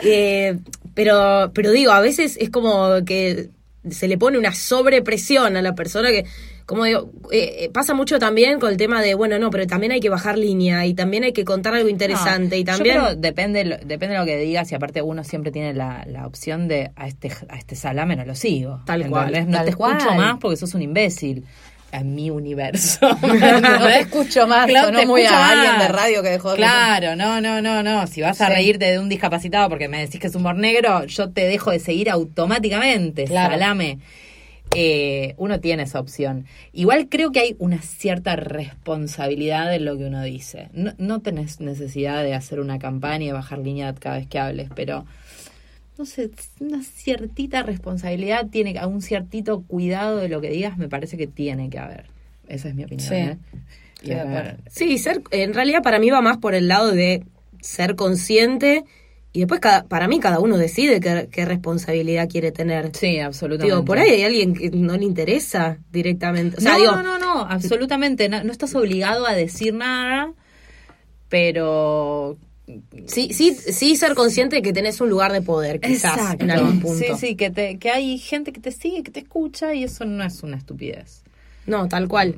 Eh, pero, pero digo, a veces es como que se le pone una sobrepresión a la persona que, como digo, eh, eh, pasa mucho también con el tema de, bueno, no, pero también hay que bajar línea y también hay que contar algo interesante No, y yo también... creo, depende, lo- depende de lo que digas y aparte uno siempre tiene la, la opción de a este, a este salame no lo sigo. Tal cual. No tal te escucho cual. más porque sos un imbécil. En mi universo. No te escucho más, Claro, sonó te muy a alguien de radio que dejó de Claro, no, no, no, no. Si vas a Sí. reírte de un discapacitado porque me decís que es humor negro, yo te dejo de seguir automáticamente. Claro. Salame. Eh, uno tiene esa opción. Igual creo que hay una cierta responsabilidad en lo que uno dice. No, no tenés necesidad de hacer una campaña y bajar línea cada vez que hables, pero no sé, una ciertita responsabilidad tiene, un ciertito cuidado de lo que digas, me parece que tiene que haber. Esa es mi opinión. Sí. ¿eh? Acuerdo. Sí, ser, en realidad para mí va más por el lado de ser consciente y después cada, para mí cada uno decide qué, qué responsabilidad quiere tener. Sí, absolutamente. Digo, por ahí hay alguien que no le interesa directamente. O sea, no, digo, no, no, no, absolutamente. No, no estás obligado a decir nada, pero sí, sí, sí ser consciente de que tenés un lugar de poder, quizás, Exacto. en algún punto. Sí, sí, que, te, que hay gente que te sigue, que te escucha y eso no es una estupidez. No, tal cual.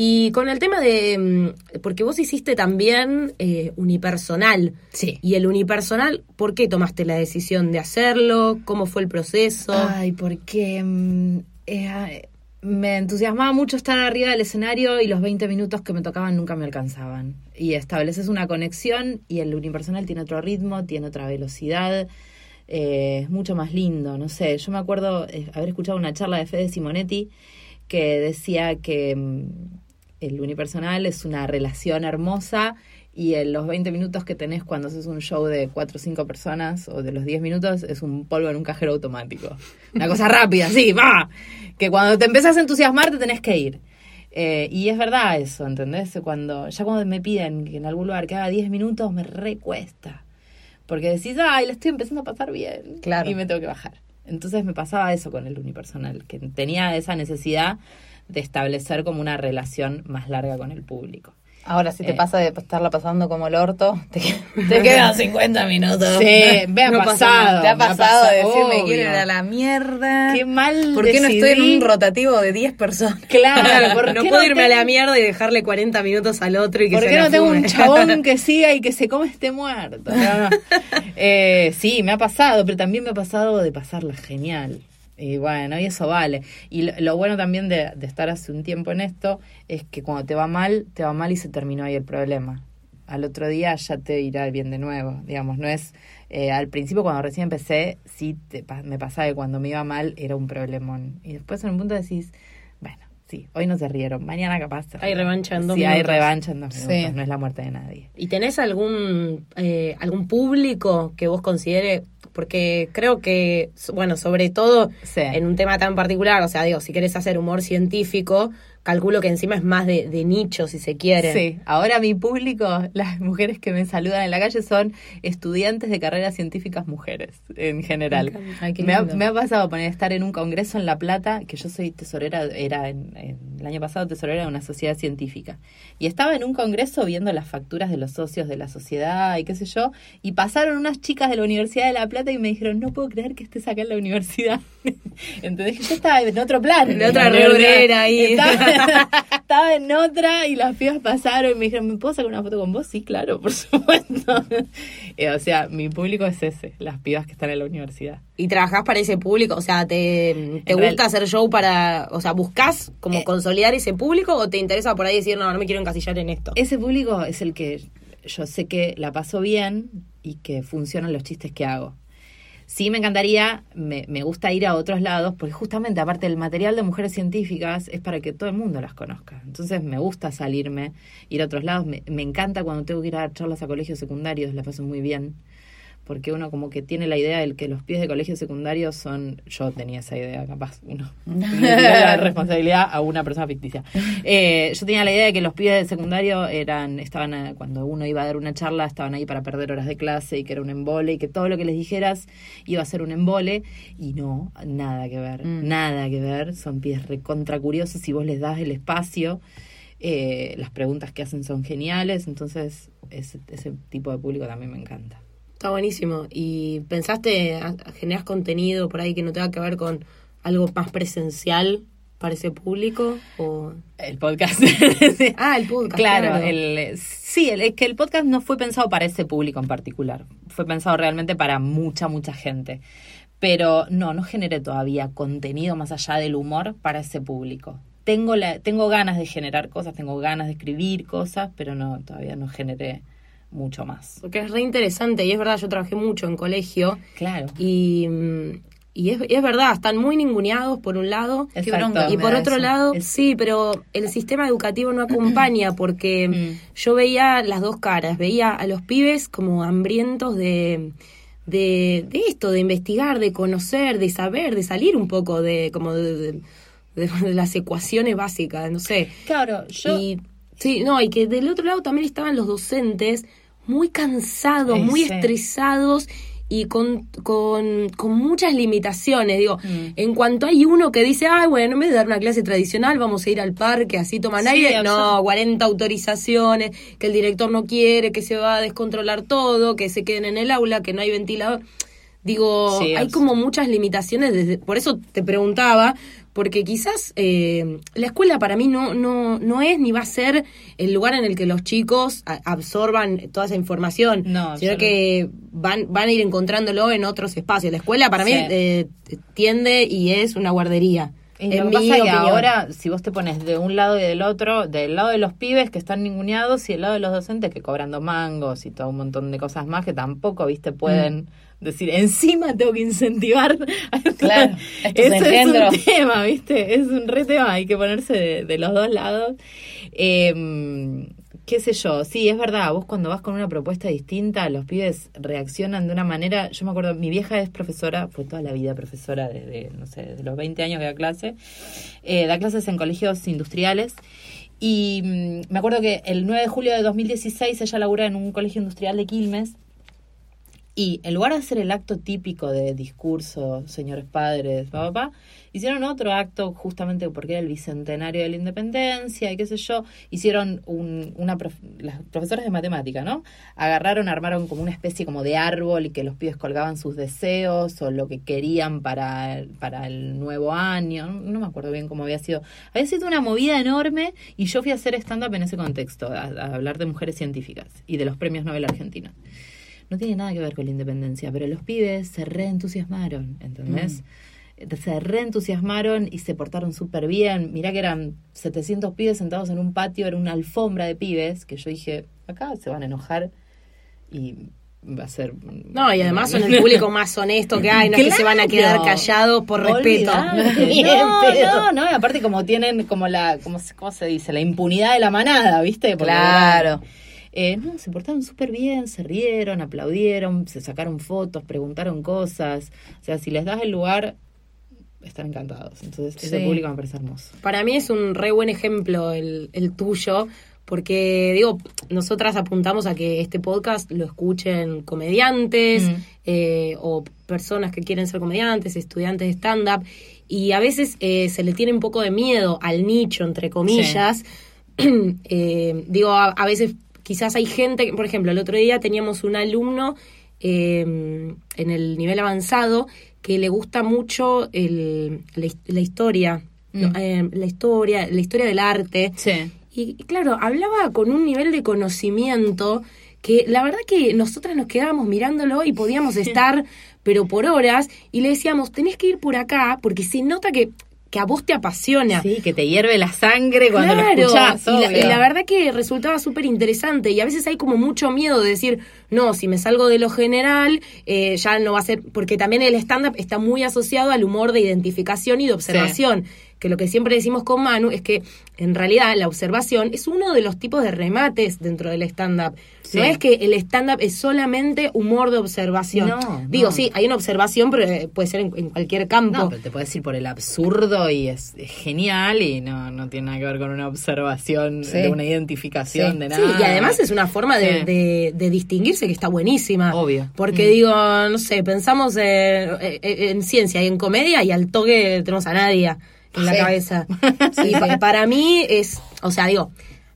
Y con el tema de, mm, porque vos hiciste también eh, unipersonal. Sí. Y el unipersonal, ¿por qué tomaste la decisión de hacerlo? ¿Cómo fue el proceso? Ay, porque mm, eh, me entusiasmaba mucho estar arriba del escenario y los 20 minutos que me tocaban nunca me alcanzaban. Y estableces una conexión y el unipersonal tiene otro ritmo, tiene otra velocidad, eh, es mucho más lindo, no sé. Yo me acuerdo eh, haber escuchado una charla de Fede Simonetti que decía que mm, el unipersonal es una relación hermosa y en los 20 minutos que tenés cuando haces un show de 4 o 5 personas o de los 10 minutos es un polvo en un cajero automático. Una cosa rápida, sí, va. Que cuando te empezás a entusiasmar te tenés que ir. Eh, y es verdad eso, ¿entendés? Cuando ya cuando me piden que en algún lugar que haga 10 minutos me recuesta. Porque decís, ay, le estoy empezando a pasar bien. Claro. Y me tengo que bajar. Entonces me pasaba eso con el unipersonal, que tenía esa necesidad de establecer como una relación más larga con el público. Ahora, si te Eh. pasa de estarla pasando como el orto, te, te quedan 50 minutos. Sí, me ha No pasa pasado. ¿Te ha me ha pasado de decirme obvio. quiero ir a la mierda? Qué mal ¿Por qué no estoy en un rotativo de 10 personas? Claro, ¿por no puedo irme a la mierda y dejarle 40 minutos al otro y que ¿Por se qué la no tengo un chabón que siga y que se come este muerto? No, no. Eh, sí, me ha pasado, pero también me ha pasado de pasarla genial. Y bueno, y eso vale. Y lo, bueno también de, de estar hace un tiempo en esto es que cuando te va mal, te va mal y se terminó ahí el problema. Al otro día ya te irá bien de nuevo. Digamos, no es. eh, al principio, cuando recién empecé, sí te me pasaba que cuando me iba mal era un problemón. Y después en un punto decís, sí, hoy no se rieron, mañana capaz. se Hay revancha en dos Sí, hay minutos. revancha en dos Sí. minutos, no es la muerte de nadie. ¿Y tenés algún, eh, algún público que vos considere? Porque creo que, bueno, sobre todo Sí. en un tema tan particular, o sea, digo, si querés hacer humor científico, calculo que encima es más de, de nicho, si se quiere. Sí, ahora mi público, las mujeres que me saludan en la calle son estudiantes de carreras científicas mujeres, en general. Ay, me, ha, me ha pasado poner estar en un congreso en La Plata, que yo soy tesorera, era en, en- el año pasado tesorera de una sociedad científica. Y estaba en un congreso viendo las facturas de los socios de la sociedad y qué sé yo, y pasaron unas chicas de la Universidad de La Plata y me dijeron, no puedo creer que estés acá en la universidad. Entonces yo estaba en otro plan. En otra reunera ahí. Estaba, estaba en otra y las pibas pasaron y me dijeron, ¿me puedo sacar una foto con vos? Sí, claro, por supuesto. Eh, o sea, mi público es ese, las pibas que están en la universidad. ¿Y trabajás para ese público? O sea, ¿te, te gusta real- hacer show para, o sea, buscas como Eh. consolidar ese público o te interesa por ahí decir, no, no me quiero encasillar en esto? Ese público es el que yo sé que la paso bien y que funcionan los chistes que hago. Sí me encantaría, me, me gusta ir a otros lados, porque justamente aparte el material de mujeres científicas es para que todo el mundo las conozca. Entonces me gusta salirme, ir a otros lados. Me, encanta cuando tengo que ir a charlas a colegios secundarios, la paso muy bien. Porque uno como que tiene la idea de que los pies de colegios secundarios son... Yo tenía esa idea, capaz. Uno la responsabilidad a una persona ficticia. Eh, yo tenía la idea de que los pibes de secundario eran, estaban eh, cuando uno iba a dar una charla, estaban ahí para perder horas de clase y que era un embole y que todo lo que les dijeras iba a ser un embole y no, nada que ver, Mm. nada que ver, son pibes recontra curiosos si vos les das el espacio, eh, las preguntas que hacen son geniales, entonces ese, ese tipo de público también me encanta. Está buenísimo. ¿Y pensaste, a- a- generás contenido por ahí que no tenga que ver con algo más presencial para ese público? O... El podcast. Ah, el podcast. Claro, claro. el, sí, el- es que el podcast no fue pensado para ese público en particular. Fue pensado realmente para mucha, mucha gente. Pero no, no generé todavía contenido más allá del humor para ese público. Tengo, la, tengo ganas de generar cosas, tengo ganas de escribir cosas, pero no, todavía no generé mucho más. Porque es re interesante y es verdad, yo trabajé mucho en colegio Claro. y, mm, y es, es verdad, están muy ninguneados por un lado Qué Exacto. bronca y por otro eso. lado, Es- sí, pero el sistema educativo no acompaña porque Mm. yo veía las dos caras, veía a los pibes como hambrientos de, de, de esto, de investigar, de conocer, de saber, de salir un poco de como de, de- de las ecuaciones básicas, no sé. Claro, yo... Y sí, no, y que del otro lado también estaban los docentes muy cansados, muy sí. estresados y con, con, con muchas limitaciones. Digo, Mm. en cuanto hay uno que dice, ay, bueno, en vez de dar una clase tradicional, vamos a ir al parque, así toman Sí, aire. No, absolut- 40 autorizaciones, que el director no quiere, que se va a descontrolar todo, que se queden en el aula, que no hay ventilador. Digo, Sí, hay como muchas limitaciones, desde, por eso te preguntaba, porque quizás eh, la escuela para mí no, no, no es ni va a ser el lugar en el que los chicos absorban toda esa información, No, sino que van, van a ir encontrándolo en otros espacios. La escuela para mí Sí. eh, tiende y es una guardería. Y en lo que pasa es que ahora, si vos te pones de un lado y del otro, del lado de los pibes que están ninguneados y del lado de los docentes que cobran dos mangos y todo un montón de cosas más que tampoco, viste, pueden decir, encima tengo que incentivar. Claro, es un tema, viste, es un re tema, hay que ponerse de, de los dos lados. Eh, qué sé yo, sí, es verdad, vos cuando vas con una propuesta distinta, los pibes reaccionan de una manera, yo me acuerdo, mi vieja es profesora, fue toda la vida profesora desde, no sé, de los 20 años que da clase, eh, da clases en colegios industriales. Y mm, me acuerdo que el 9 de julio de 2016 ella labura en un colegio industrial de Quilmes y en lugar de hacer el acto típico de discurso, señores padres, papá, hicieron otro acto justamente porque era el bicentenario de la independencia y qué sé yo. Hicieron un, una prof- las profesoras de matemática, ¿no? Agarraron, armaron como una especie como de árbol y que los pibes colgaban sus deseos o lo que querían para, para el nuevo año. No, no me acuerdo bien cómo había sido. Había sido una movida enorme y yo fui a hacer stand-up en ese contexto, a, a hablar de mujeres científicas y de los premios Nobel argentinos no tiene nada que ver con la independencia, pero los pibes se reentusiasmaron, ¿entendés? Se reentusiasmaron y se portaron súper bien. Mirá que eran 700 pibes sentados en un patio, era una alfombra de pibes, que yo dije, acá se van a enojar y va a ser... No, y además son el público más honesto que hay, no es que se van a quedar Claro. callados por respeto. No, no, no, aparte como tienen como la, como, se- ¿cómo se dice? La impunidad de la manada, ¿viste? Porque, Claro. Eh, no, se portaron súper bien, se rieron, aplaudieron, se sacaron fotos, preguntaron cosas. O sea, si les das el lugar, están encantados. Entonces, ese Sí. público me parece hermoso. Para mí es un re buen ejemplo el, el tuyo, porque digo, nosotras apuntamos a que este podcast lo escuchen comediantes Mm. eh, o personas que quieren ser comediantes, estudiantes de stand-up, y a veces eh, se le tiene un poco de miedo al nicho, entre comillas. Eh, digo, a, a veces quizás hay gente, por ejemplo, el otro día teníamos un alumno eh, en el nivel avanzado que le gusta mucho el, la, his- la historia, no, Mm. eh, la historia, la historia del arte. Sí. Y claro, hablaba con un nivel de conocimiento que la verdad que nosotras nos quedábamos mirándolo y podíamos estar, pero por horas, y le decíamos, tenés que ir por acá, porque se nota que, que a vos te apasiona. Sí, que te hierve la sangre cuando Claro, lo escuchás. y, la, obvio. y la verdad que resultaba súper interesante y a veces hay como mucho miedo de decir, no, si me salgo de lo general, eh, ya no va a ser, porque también el stand-up está muy asociado al humor de identificación y de observación, que lo que siempre decimos con Manu es que en realidad la observación es uno de los tipos de remates dentro del stand-up. Sí. No es que el stand-up es solamente humor de observación. No, Digo, no. sí, hay una observación, pero eh, puede ser en, en cualquier campo. No, pero te puedes ir por el absurdo y es, es genial y no, no tiene nada que ver con una observación, Sí. de una identificación Sí. de Sí, nada. y además es una forma de, Sí. de- de distinguirse que está buenísima. Obvio. Porque Mm. digo, no sé, pensamos eh, eh, en ciencia y en comedia y al toque tenemos a nadie en la Sí. cabeza. Y pa- para mí es, o sea, digo,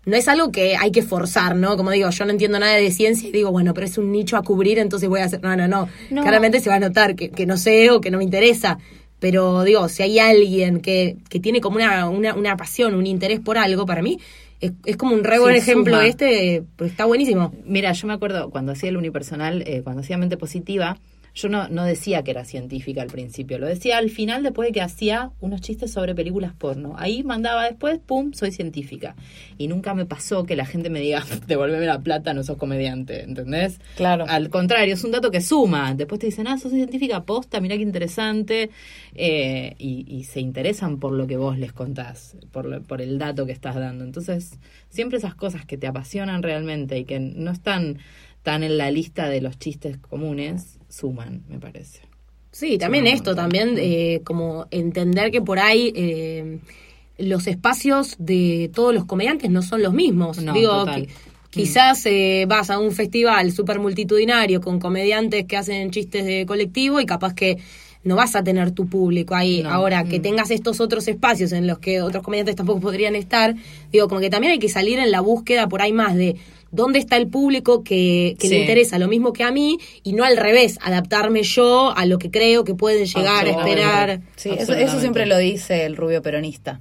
no es algo que hay que forzar, ¿no? Como digo, yo no entiendo nada de ciencia y digo, bueno, pero es un nicho a cubrir, entonces voy a hacer. No, no, no. No. Claramente se va a notar que, que no sé o que no me interesa. Pero digo, si hay alguien que, que tiene como una, una, una pasión, un interés por algo, para mí es, es como un re buen Sí, ejemplo suma. este, pero está buenísimo. Mira, yo me acuerdo cuando hacía el unipersonal, eh, cuando hacía mente positiva, yo no, no decía que era científica al principio, lo decía al final después de que hacía unos chistes sobre películas porno. Ahí mandaba después, pum, soy científica. Y nunca me pasó que la gente me diga, devolveme la plata, no sos comediante, ¿entendés? Claro. Al contrario, es un dato que suma. Después te dicen, ah, sos científica posta, mira qué interesante. eh, y, y se interesan por lo que vos les contás, por, lo- por el dato que estás dando. Entonces, siempre esas cosas que te apasionan realmente y que no están tan en la lista de los chistes comunes, suman, me parece. Sí, también esto, también eh, como entender que por ahí eh, los espacios de todos los comediantes no son los mismos. No, Digo, que Quizás eh, vas a un festival súper multitudinario con comediantes que hacen chistes de colectivo y capaz que no vas a tener tu público ahí. No. Ahora, que Mm. tengas estos otros espacios en los que otros comediantes tampoco podrían estar, digo, como que también hay que salir en la búsqueda por ahí más de dónde está el público que, que Sí. le interesa lo mismo que a mí y no al revés, adaptarme yo a lo que creo que pueden llegar a esperar. Sí, eso, siempre lo dice el rubio peronista.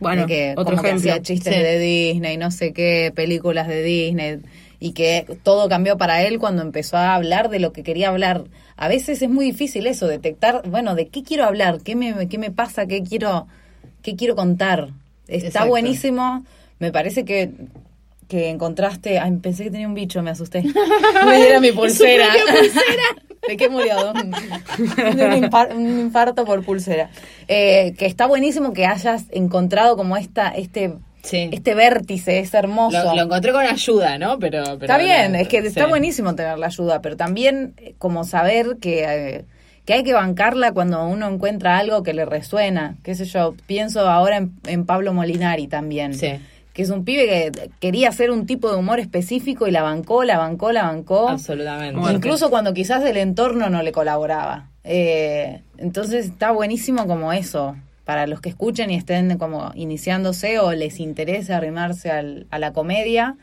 Bueno, que otro como que hacía chistes Sí. de Disney, no sé qué, películas de Disney, y que todo cambió para él cuando empezó a hablar de lo que quería hablar. A veces es muy difícil eso, detectar, bueno, de qué quiero hablar, qué me, qué me pasa, qué quiero, qué quiero contar. Está Exacto. buenísimo, me parece que que encontraste, ay, pensé que tenía un bicho, me asusté. Me diera mi pulsera. ¿De qué murió? De un, infar- un infarto por pulsera. Eh, que está buenísimo que hayas encontrado como esta, este, Sí. este vértice, es hermoso. Lo, lo encontré con ayuda, ¿no? Pero, pero está bien, no, es que está buenísimo tener la ayuda, pero también eh, como saber que, eh, que hay que bancarla cuando uno encuentra algo que le resuena. Qué sé yo, pienso ahora en, en Pablo Molinari también. Sí. Que es un pibe que quería hacer un tipo de humor específico y la bancó, la bancó, la bancó. Absolutamente. Bueno. Incluso cuando quizás el entorno no le colaboraba. Eh, entonces está buenísimo como eso, para los que escuchen y estén como iniciándose o les interese arrimarse al- a la comedia,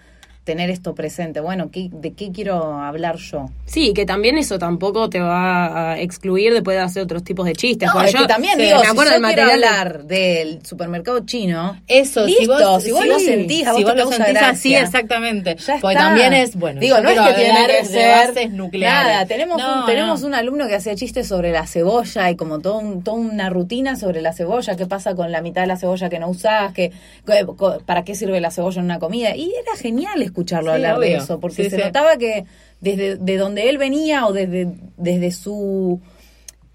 tener esto presente. Bueno, ¿qué, ¿de qué quiero hablar yo? Sí, que también eso tampoco te va a excluir de hacer otros tipos de chistes. No, Porque es yo, que también sí, digo, me si acuerdo yo del material hablar del supermercado chino, Eso, si listo, vos, si vos sí, lo sentís, a vos si te vos lo sentís gracia. así, exactamente. Ya Porque está. también es, bueno, Digo, no es que tiene que ser nucleares. Nada, tenemos No, un, tenemos no. un alumno que hacía chistes sobre la cebolla y como todo un- toda una rutina sobre la cebolla, qué pasa con la mitad de la cebolla que no usás, que, para qué sirve la cebolla en una comida. Y era genial escucharlo Sí, hablar de eso, porque Sí, se sí. notaba que desde de donde él venía o desde, desde su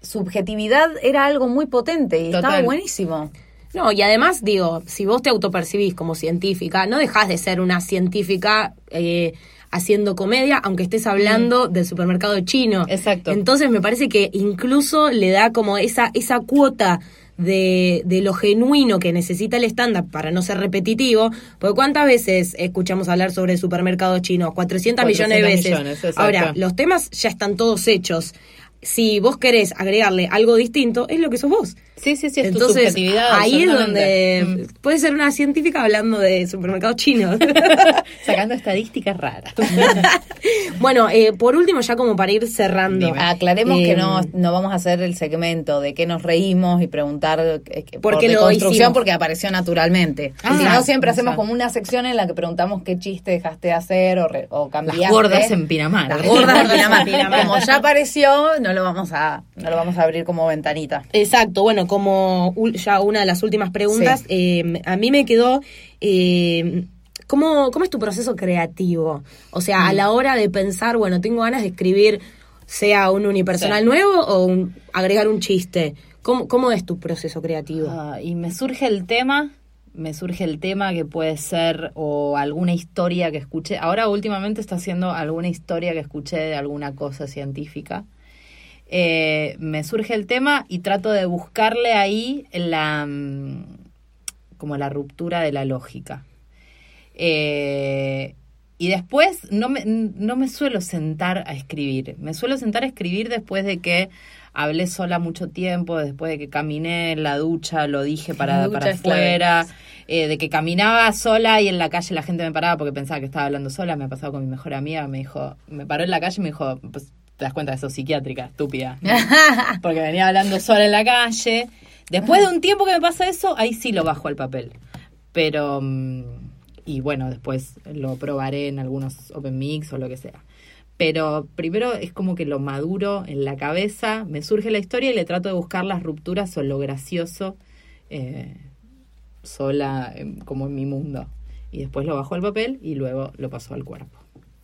subjetividad era algo muy potente y estaba buenísimo. No, y además, digo, si vos te autopercibís como científica, no dejás de ser una científica eh, haciendo comedia, aunque estés hablando del supermercado chino. Exacto. Entonces me parece que incluso le da como esa, esa cuota de, de lo genuino que necesita el estándar para no ser repetitivo, porque cuántas veces escuchamos hablar sobre el supermercado chino, 400, millones de 400 veces. millones. Ahora, los temas ya están todos hechos. Si vos querés agregarle algo distinto, es lo que sos vos. Sí, sí, sí, es tu Entonces, subjetividad. ahí es donde puede ser una científica hablando de supermercados chinos. Sacando estadísticas raras. bueno, eh, por último, ya como para ir cerrando. Dime. Aclaremos que no, no vamos a hacer el segmento de qué nos reímos y preguntar eh, ¿Por qué construcción hicimos? porque apareció naturalmente. Ah, si no, siempre hacemos como una sección en la que preguntamos qué chiste dejaste de hacer o, re- o cambiaste. Las gordas en Pinamar. Las gordas en. Pinamar. Como ya apareció, no lo vamos a no lo vamos a abrir como ventanita. Exacto, bueno, como ya una de las últimas preguntas, eh, a mí me quedó, eh, ¿cómo, ¿cómo es tu proceso creativo? O sea, Mm. a la hora de pensar, bueno, tengo ganas de escribir, sea un unipersonal Sí. nuevo o un- agregar un chiste. ¿Cómo, ¿Cómo es tu proceso creativo? Ah, y me surge el tema, me surge el tema que puede ser o alguna historia que escuché. Ahora últimamente está haciendo alguna historia que escuché de alguna cosa científica. Eh, me surge el tema y trato de buscarle ahí la mm, como la ruptura de la lógica. Eh, y después no me, no me suelo sentar a escribir. Me suelo sentar a escribir después de que hablé sola mucho tiempo, después de que caminé en la ducha, lo dije para, ducha para afuera, eh, de que caminaba sola y en la calle la gente me paraba porque pensaba que estaba hablando sola. Me ha pasado con mi mejor amiga, me dijo, me paró en la calle y me dijo, pues te das cuenta de sos psiquiátrica, estúpida. porque venía hablando sola en la calle. Después de un tiempo que me pasa eso, ahí sí lo bajo al papel. Pero, mm, y bueno, después lo probaré en algunos Open Mix o lo que sea. Pero primero es como que lo maduro en la cabeza, me surge la historia y le trato de buscar las rupturas o lo gracioso eh, sola, em, como en mi mundo. Y después lo bajo al papel y luego lo paso al cuerpo.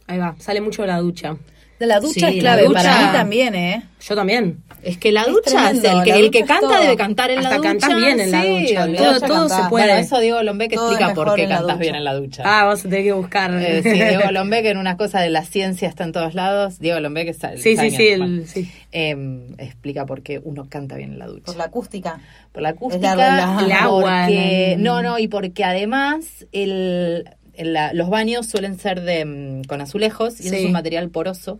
Ahí va, sale mucho de la ducha. De la ducha Sí, es la clave, ducha- para mí también, ¿eh? Yo también. Es que la Es ducha, tremendo, el que, la el que ducha canta debe cantar en la Hasta ducha. cantás bien en la ducha. Todo- todo se puede. Bueno, eso Diego Lombeck explica por qué cantas bien en la ducha. Ah, vas a tener que buscar. Eh, sí, Diego Lombeck en una cosa de la ciencia está en todos lados. Diego Lombeck está el Sí, sí, sí, el- bueno, sí. eh, explica por qué uno canta bien en la ducha. Por la acústica. Por la acústica, la- el agua, porque, no, no, y porque además el la- los baños suelen ser de mm, con azulejos y Sí. es un material poroso.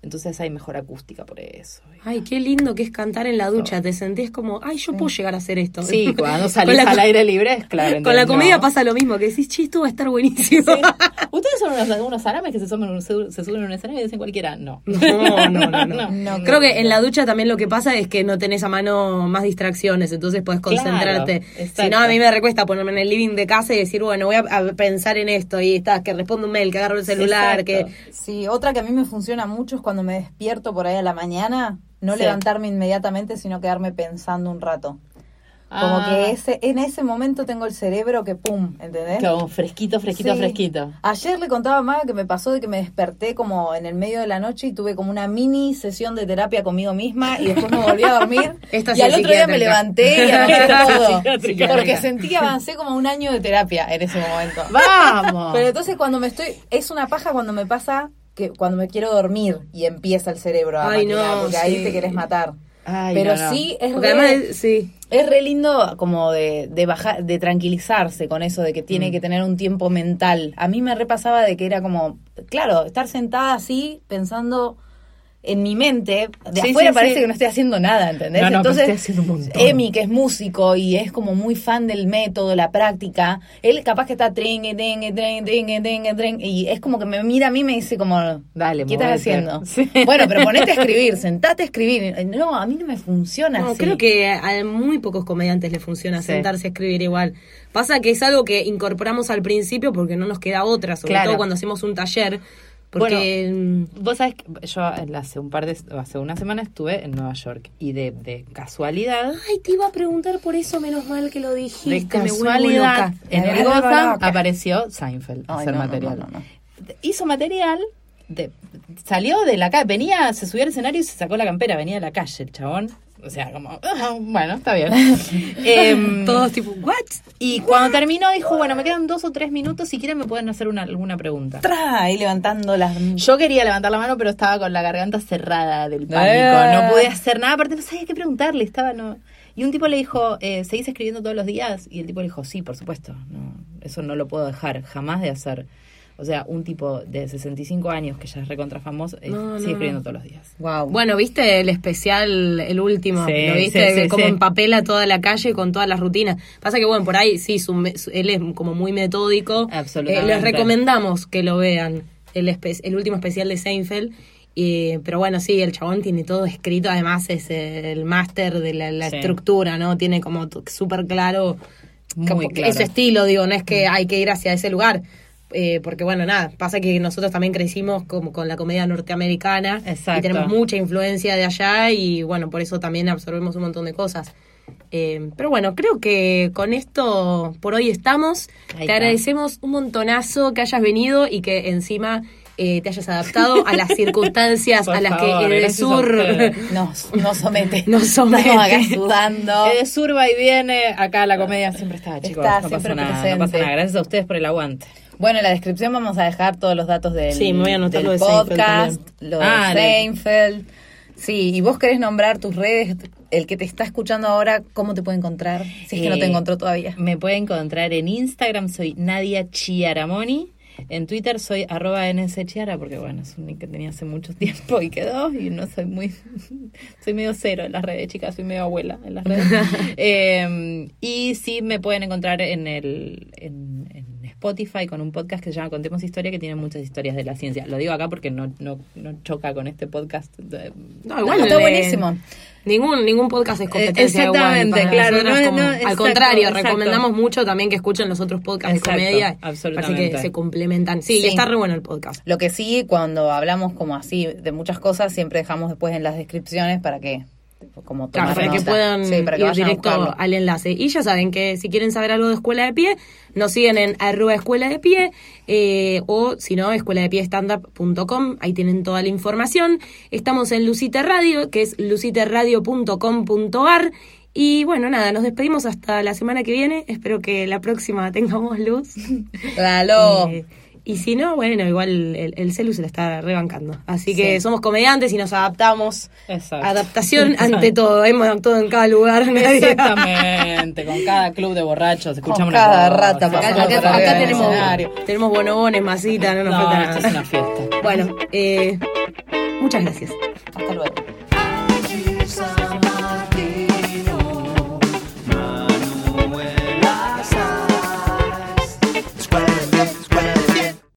Entonces hay mejor acústica por eso. Ay, qué lindo que es cantar en la ducha. Te sentís como, ay, yo puedo llegar a hacer esto. Sí, cuando Con salís la- al aire libre es claro. Con la comedia No. pasa lo mismo, que decís, che, esto va a estar buenísimo. Sí. ¿Ustedes son unos, unos salames que se suben, se, se suben a un escenario y dicen cualquiera? No. No, no, no, no. No, Creo que en la ducha también lo que pasa es que no tenés a mano más distracciones, entonces puedes Claro, concentrarte. exacto. si no, a mí me recuesta ponerme en el living de casa y decir, bueno, voy a, a pensar en esto y estás, que respondo un mail, que agarro el celular, Exacto. que... Sí, otra que a mí me funciona mucho es cuando me despierto por ahí a la mañana, no Sí. levantarme inmediatamente, sino quedarme pensando un rato. Como Ah, que ese, en ese momento tengo el cerebro que pum, ¿entendés? Como fresquito, fresquito, Sí. fresquito. Ayer le contaba a Maga que me pasó de que me desperté como en el medio de la noche y tuve como una mini sesión de terapia conmigo misma y después me volví a dormir. Esta y al otro día me levanté y anoté todo. Porque sentí que avancé como un año de terapia en ese momento. ¡Vamos! Pero entonces cuando me estoy, es una paja cuando me pasa que cuando me quiero dormir y empieza el cerebro a Ay, maquinar, no, porque ahí te querés matar. Ay, Pero no, no. sí es re, además, sí. es re lindo como de, de bajar, de tranquilizarse con eso de que Mm. tiene que tener un tiempo mental. A mí me repasaba de que era como, claro, estar sentada así pensando en mi mente, de Sí, afuera sí, parece sí. que no estoy haciendo nada, ¿entendés? No, no, Entonces, estoy haciendo un montón. Emi, que es músico y es como muy fan del método, la práctica, él capaz que está tring, tring, tring, tring, tring, tring, y es como que me mira a mí y me dice como, Dale, ¿qué estás haciendo? Sí. Bueno, pero ponete a escribir, sentate a escribir. No, a mí no me funciona No, así. creo que a muy pocos comediantes les funciona Sí. sentarse a escribir igual. Pasa que es algo que incorporamos al principio porque no nos queda otra, sobre Claro. todo cuando hacemos un taller. Porque mm, Vos sabés que yo hace un par de hace una semana estuve en Nueva York y de, de casualidad Ay, te iba a preguntar por eso, menos mal que lo dijiste. de casualidad en el Gotham apareció Seinfeld a Ay, hacer no, no, material no, no, no. hizo material de, salió de la calle venía se subió al escenario y se sacó la campera venía de la calle el chabón o sea como ah, bueno está bien Em, Todos tipo, ¿what? y cuando terminó dijo bueno me quedan dos o tres minutos si quieren me pueden hacer una, alguna pregunta Tra, ahí levantando las... Yo quería levantar la mano, pero estaba con la garganta cerrada del pánico. Eh. No pude hacer nada, aparte no sabía qué preguntarle. Estaba, no. Y un tipo le dijo, eh, ¿seguís escribiendo todos los días? Y el tipo le dijo, sí, por supuesto. No, eso no lo puedo dejar jamás de hacer. O sea, un tipo de 65 años que ya es recontra famoso, eh, No, no, sigue escribiendo no. todos los días. Wow. Bueno, ¿viste el especial, el último? Sí, ¿Lo viste? sí, sí, como sí. empapela toda la calle con todas las rutinas. Pasa que, bueno, por ahí sí, su me- su- él es como muy metódico. Absolutamente. Eh, les recomendamos que lo vean, el, espe- el último especial de Seinfeld. Eh, pero bueno, sí, el chabón tiene todo escrito, además es el máster de la, la Sí. estructura, ¿no? Tiene como súper claro, Muy claro. ese estilo, digo, no es que hay que ir hacia ese lugar. Eh, porque bueno, nada, pasa que nosotros también crecimos como con la comedia norteamericana Exacto. y tenemos mucha influencia de allá y bueno, por eso también absorbemos un montón de cosas. Eh, pero bueno, creo que con esto por hoy estamos. Te agradecemos un montonazo que hayas venido y que encima eh, te hayas adaptado a las circunstancias Por a las favor, que el gracias a sur ustedes. Nos, nos somete. Nos somete. Estamos acá sudando. Eh, surba y viene, acá la comedia siempre está, chicos. Está no siempre pasa nada, no pasa nada. Gracias a ustedes por el aguante. Bueno, en la descripción vamos a dejar todos los datos del, Sí, me voy a anotar del lo de podcast, lo de Ah, Seinfeld. Sí, y vos querés nombrar tus redes, el que te está escuchando ahora, ¿cómo te puede encontrar? Si es que no te Eh, encontró todavía. Me puede encontrar en Instagram, soy Nadia Chiaramoni. En Twitter soy arroba nschiara, porque bueno, es un nick que tenía hace mucho tiempo y quedó, y no soy muy, soy medio cero en las redes, chicas, soy medio abuela en las redes. Eh, y sí me pueden encontrar en el, en, en Spotify con un podcast que se llama Contemos Historia, que tiene muchas historias de la ciencia. Lo digo acá porque no, no, no choca con este podcast. de- No, igual No, está buenísimo. Ningún, ningún podcast es competencia exactamente, para claro, no, como- no, al exacto, contrario, exacto. recomendamos mucho también que escuchen los otros podcasts Exacto, de comedia. Absolutamente. que se complementan. Sí, Sí. está re bueno el podcast. Lo que sí, cuando hablamos como así de muchas cosas, siempre dejamos después en las descripciones para que como Claro, tomar para que puedan Sí, para que ir directo al enlace. Y ya saben que si quieren saber algo de Escuela de Pie, nos siguen en arroba escuela de pie eh, o si no, escuela de pie standup.com. Ahí tienen toda la información. Estamos en Lucite Radio, que es luciteradio.com.ar. Y bueno, nada, nos despedimos hasta la semana que viene. Espero que la próxima tengamos luz. Claro. Eh, Y si no, bueno, igual el, el celu se la está rebancando. Así que somos comediantes y nos adaptamos. Exacto. Adaptación ante todo. Hemos actuado en cada lugar. Exactamente, con cada club de borrachos escuchamos cada una cosa, rata Acá, acá- acá tenemos, tenemos bonobones, masita, no nos No, falta esto es nada. una fiesta. Bueno, eh, muchas gracias. Hasta luego.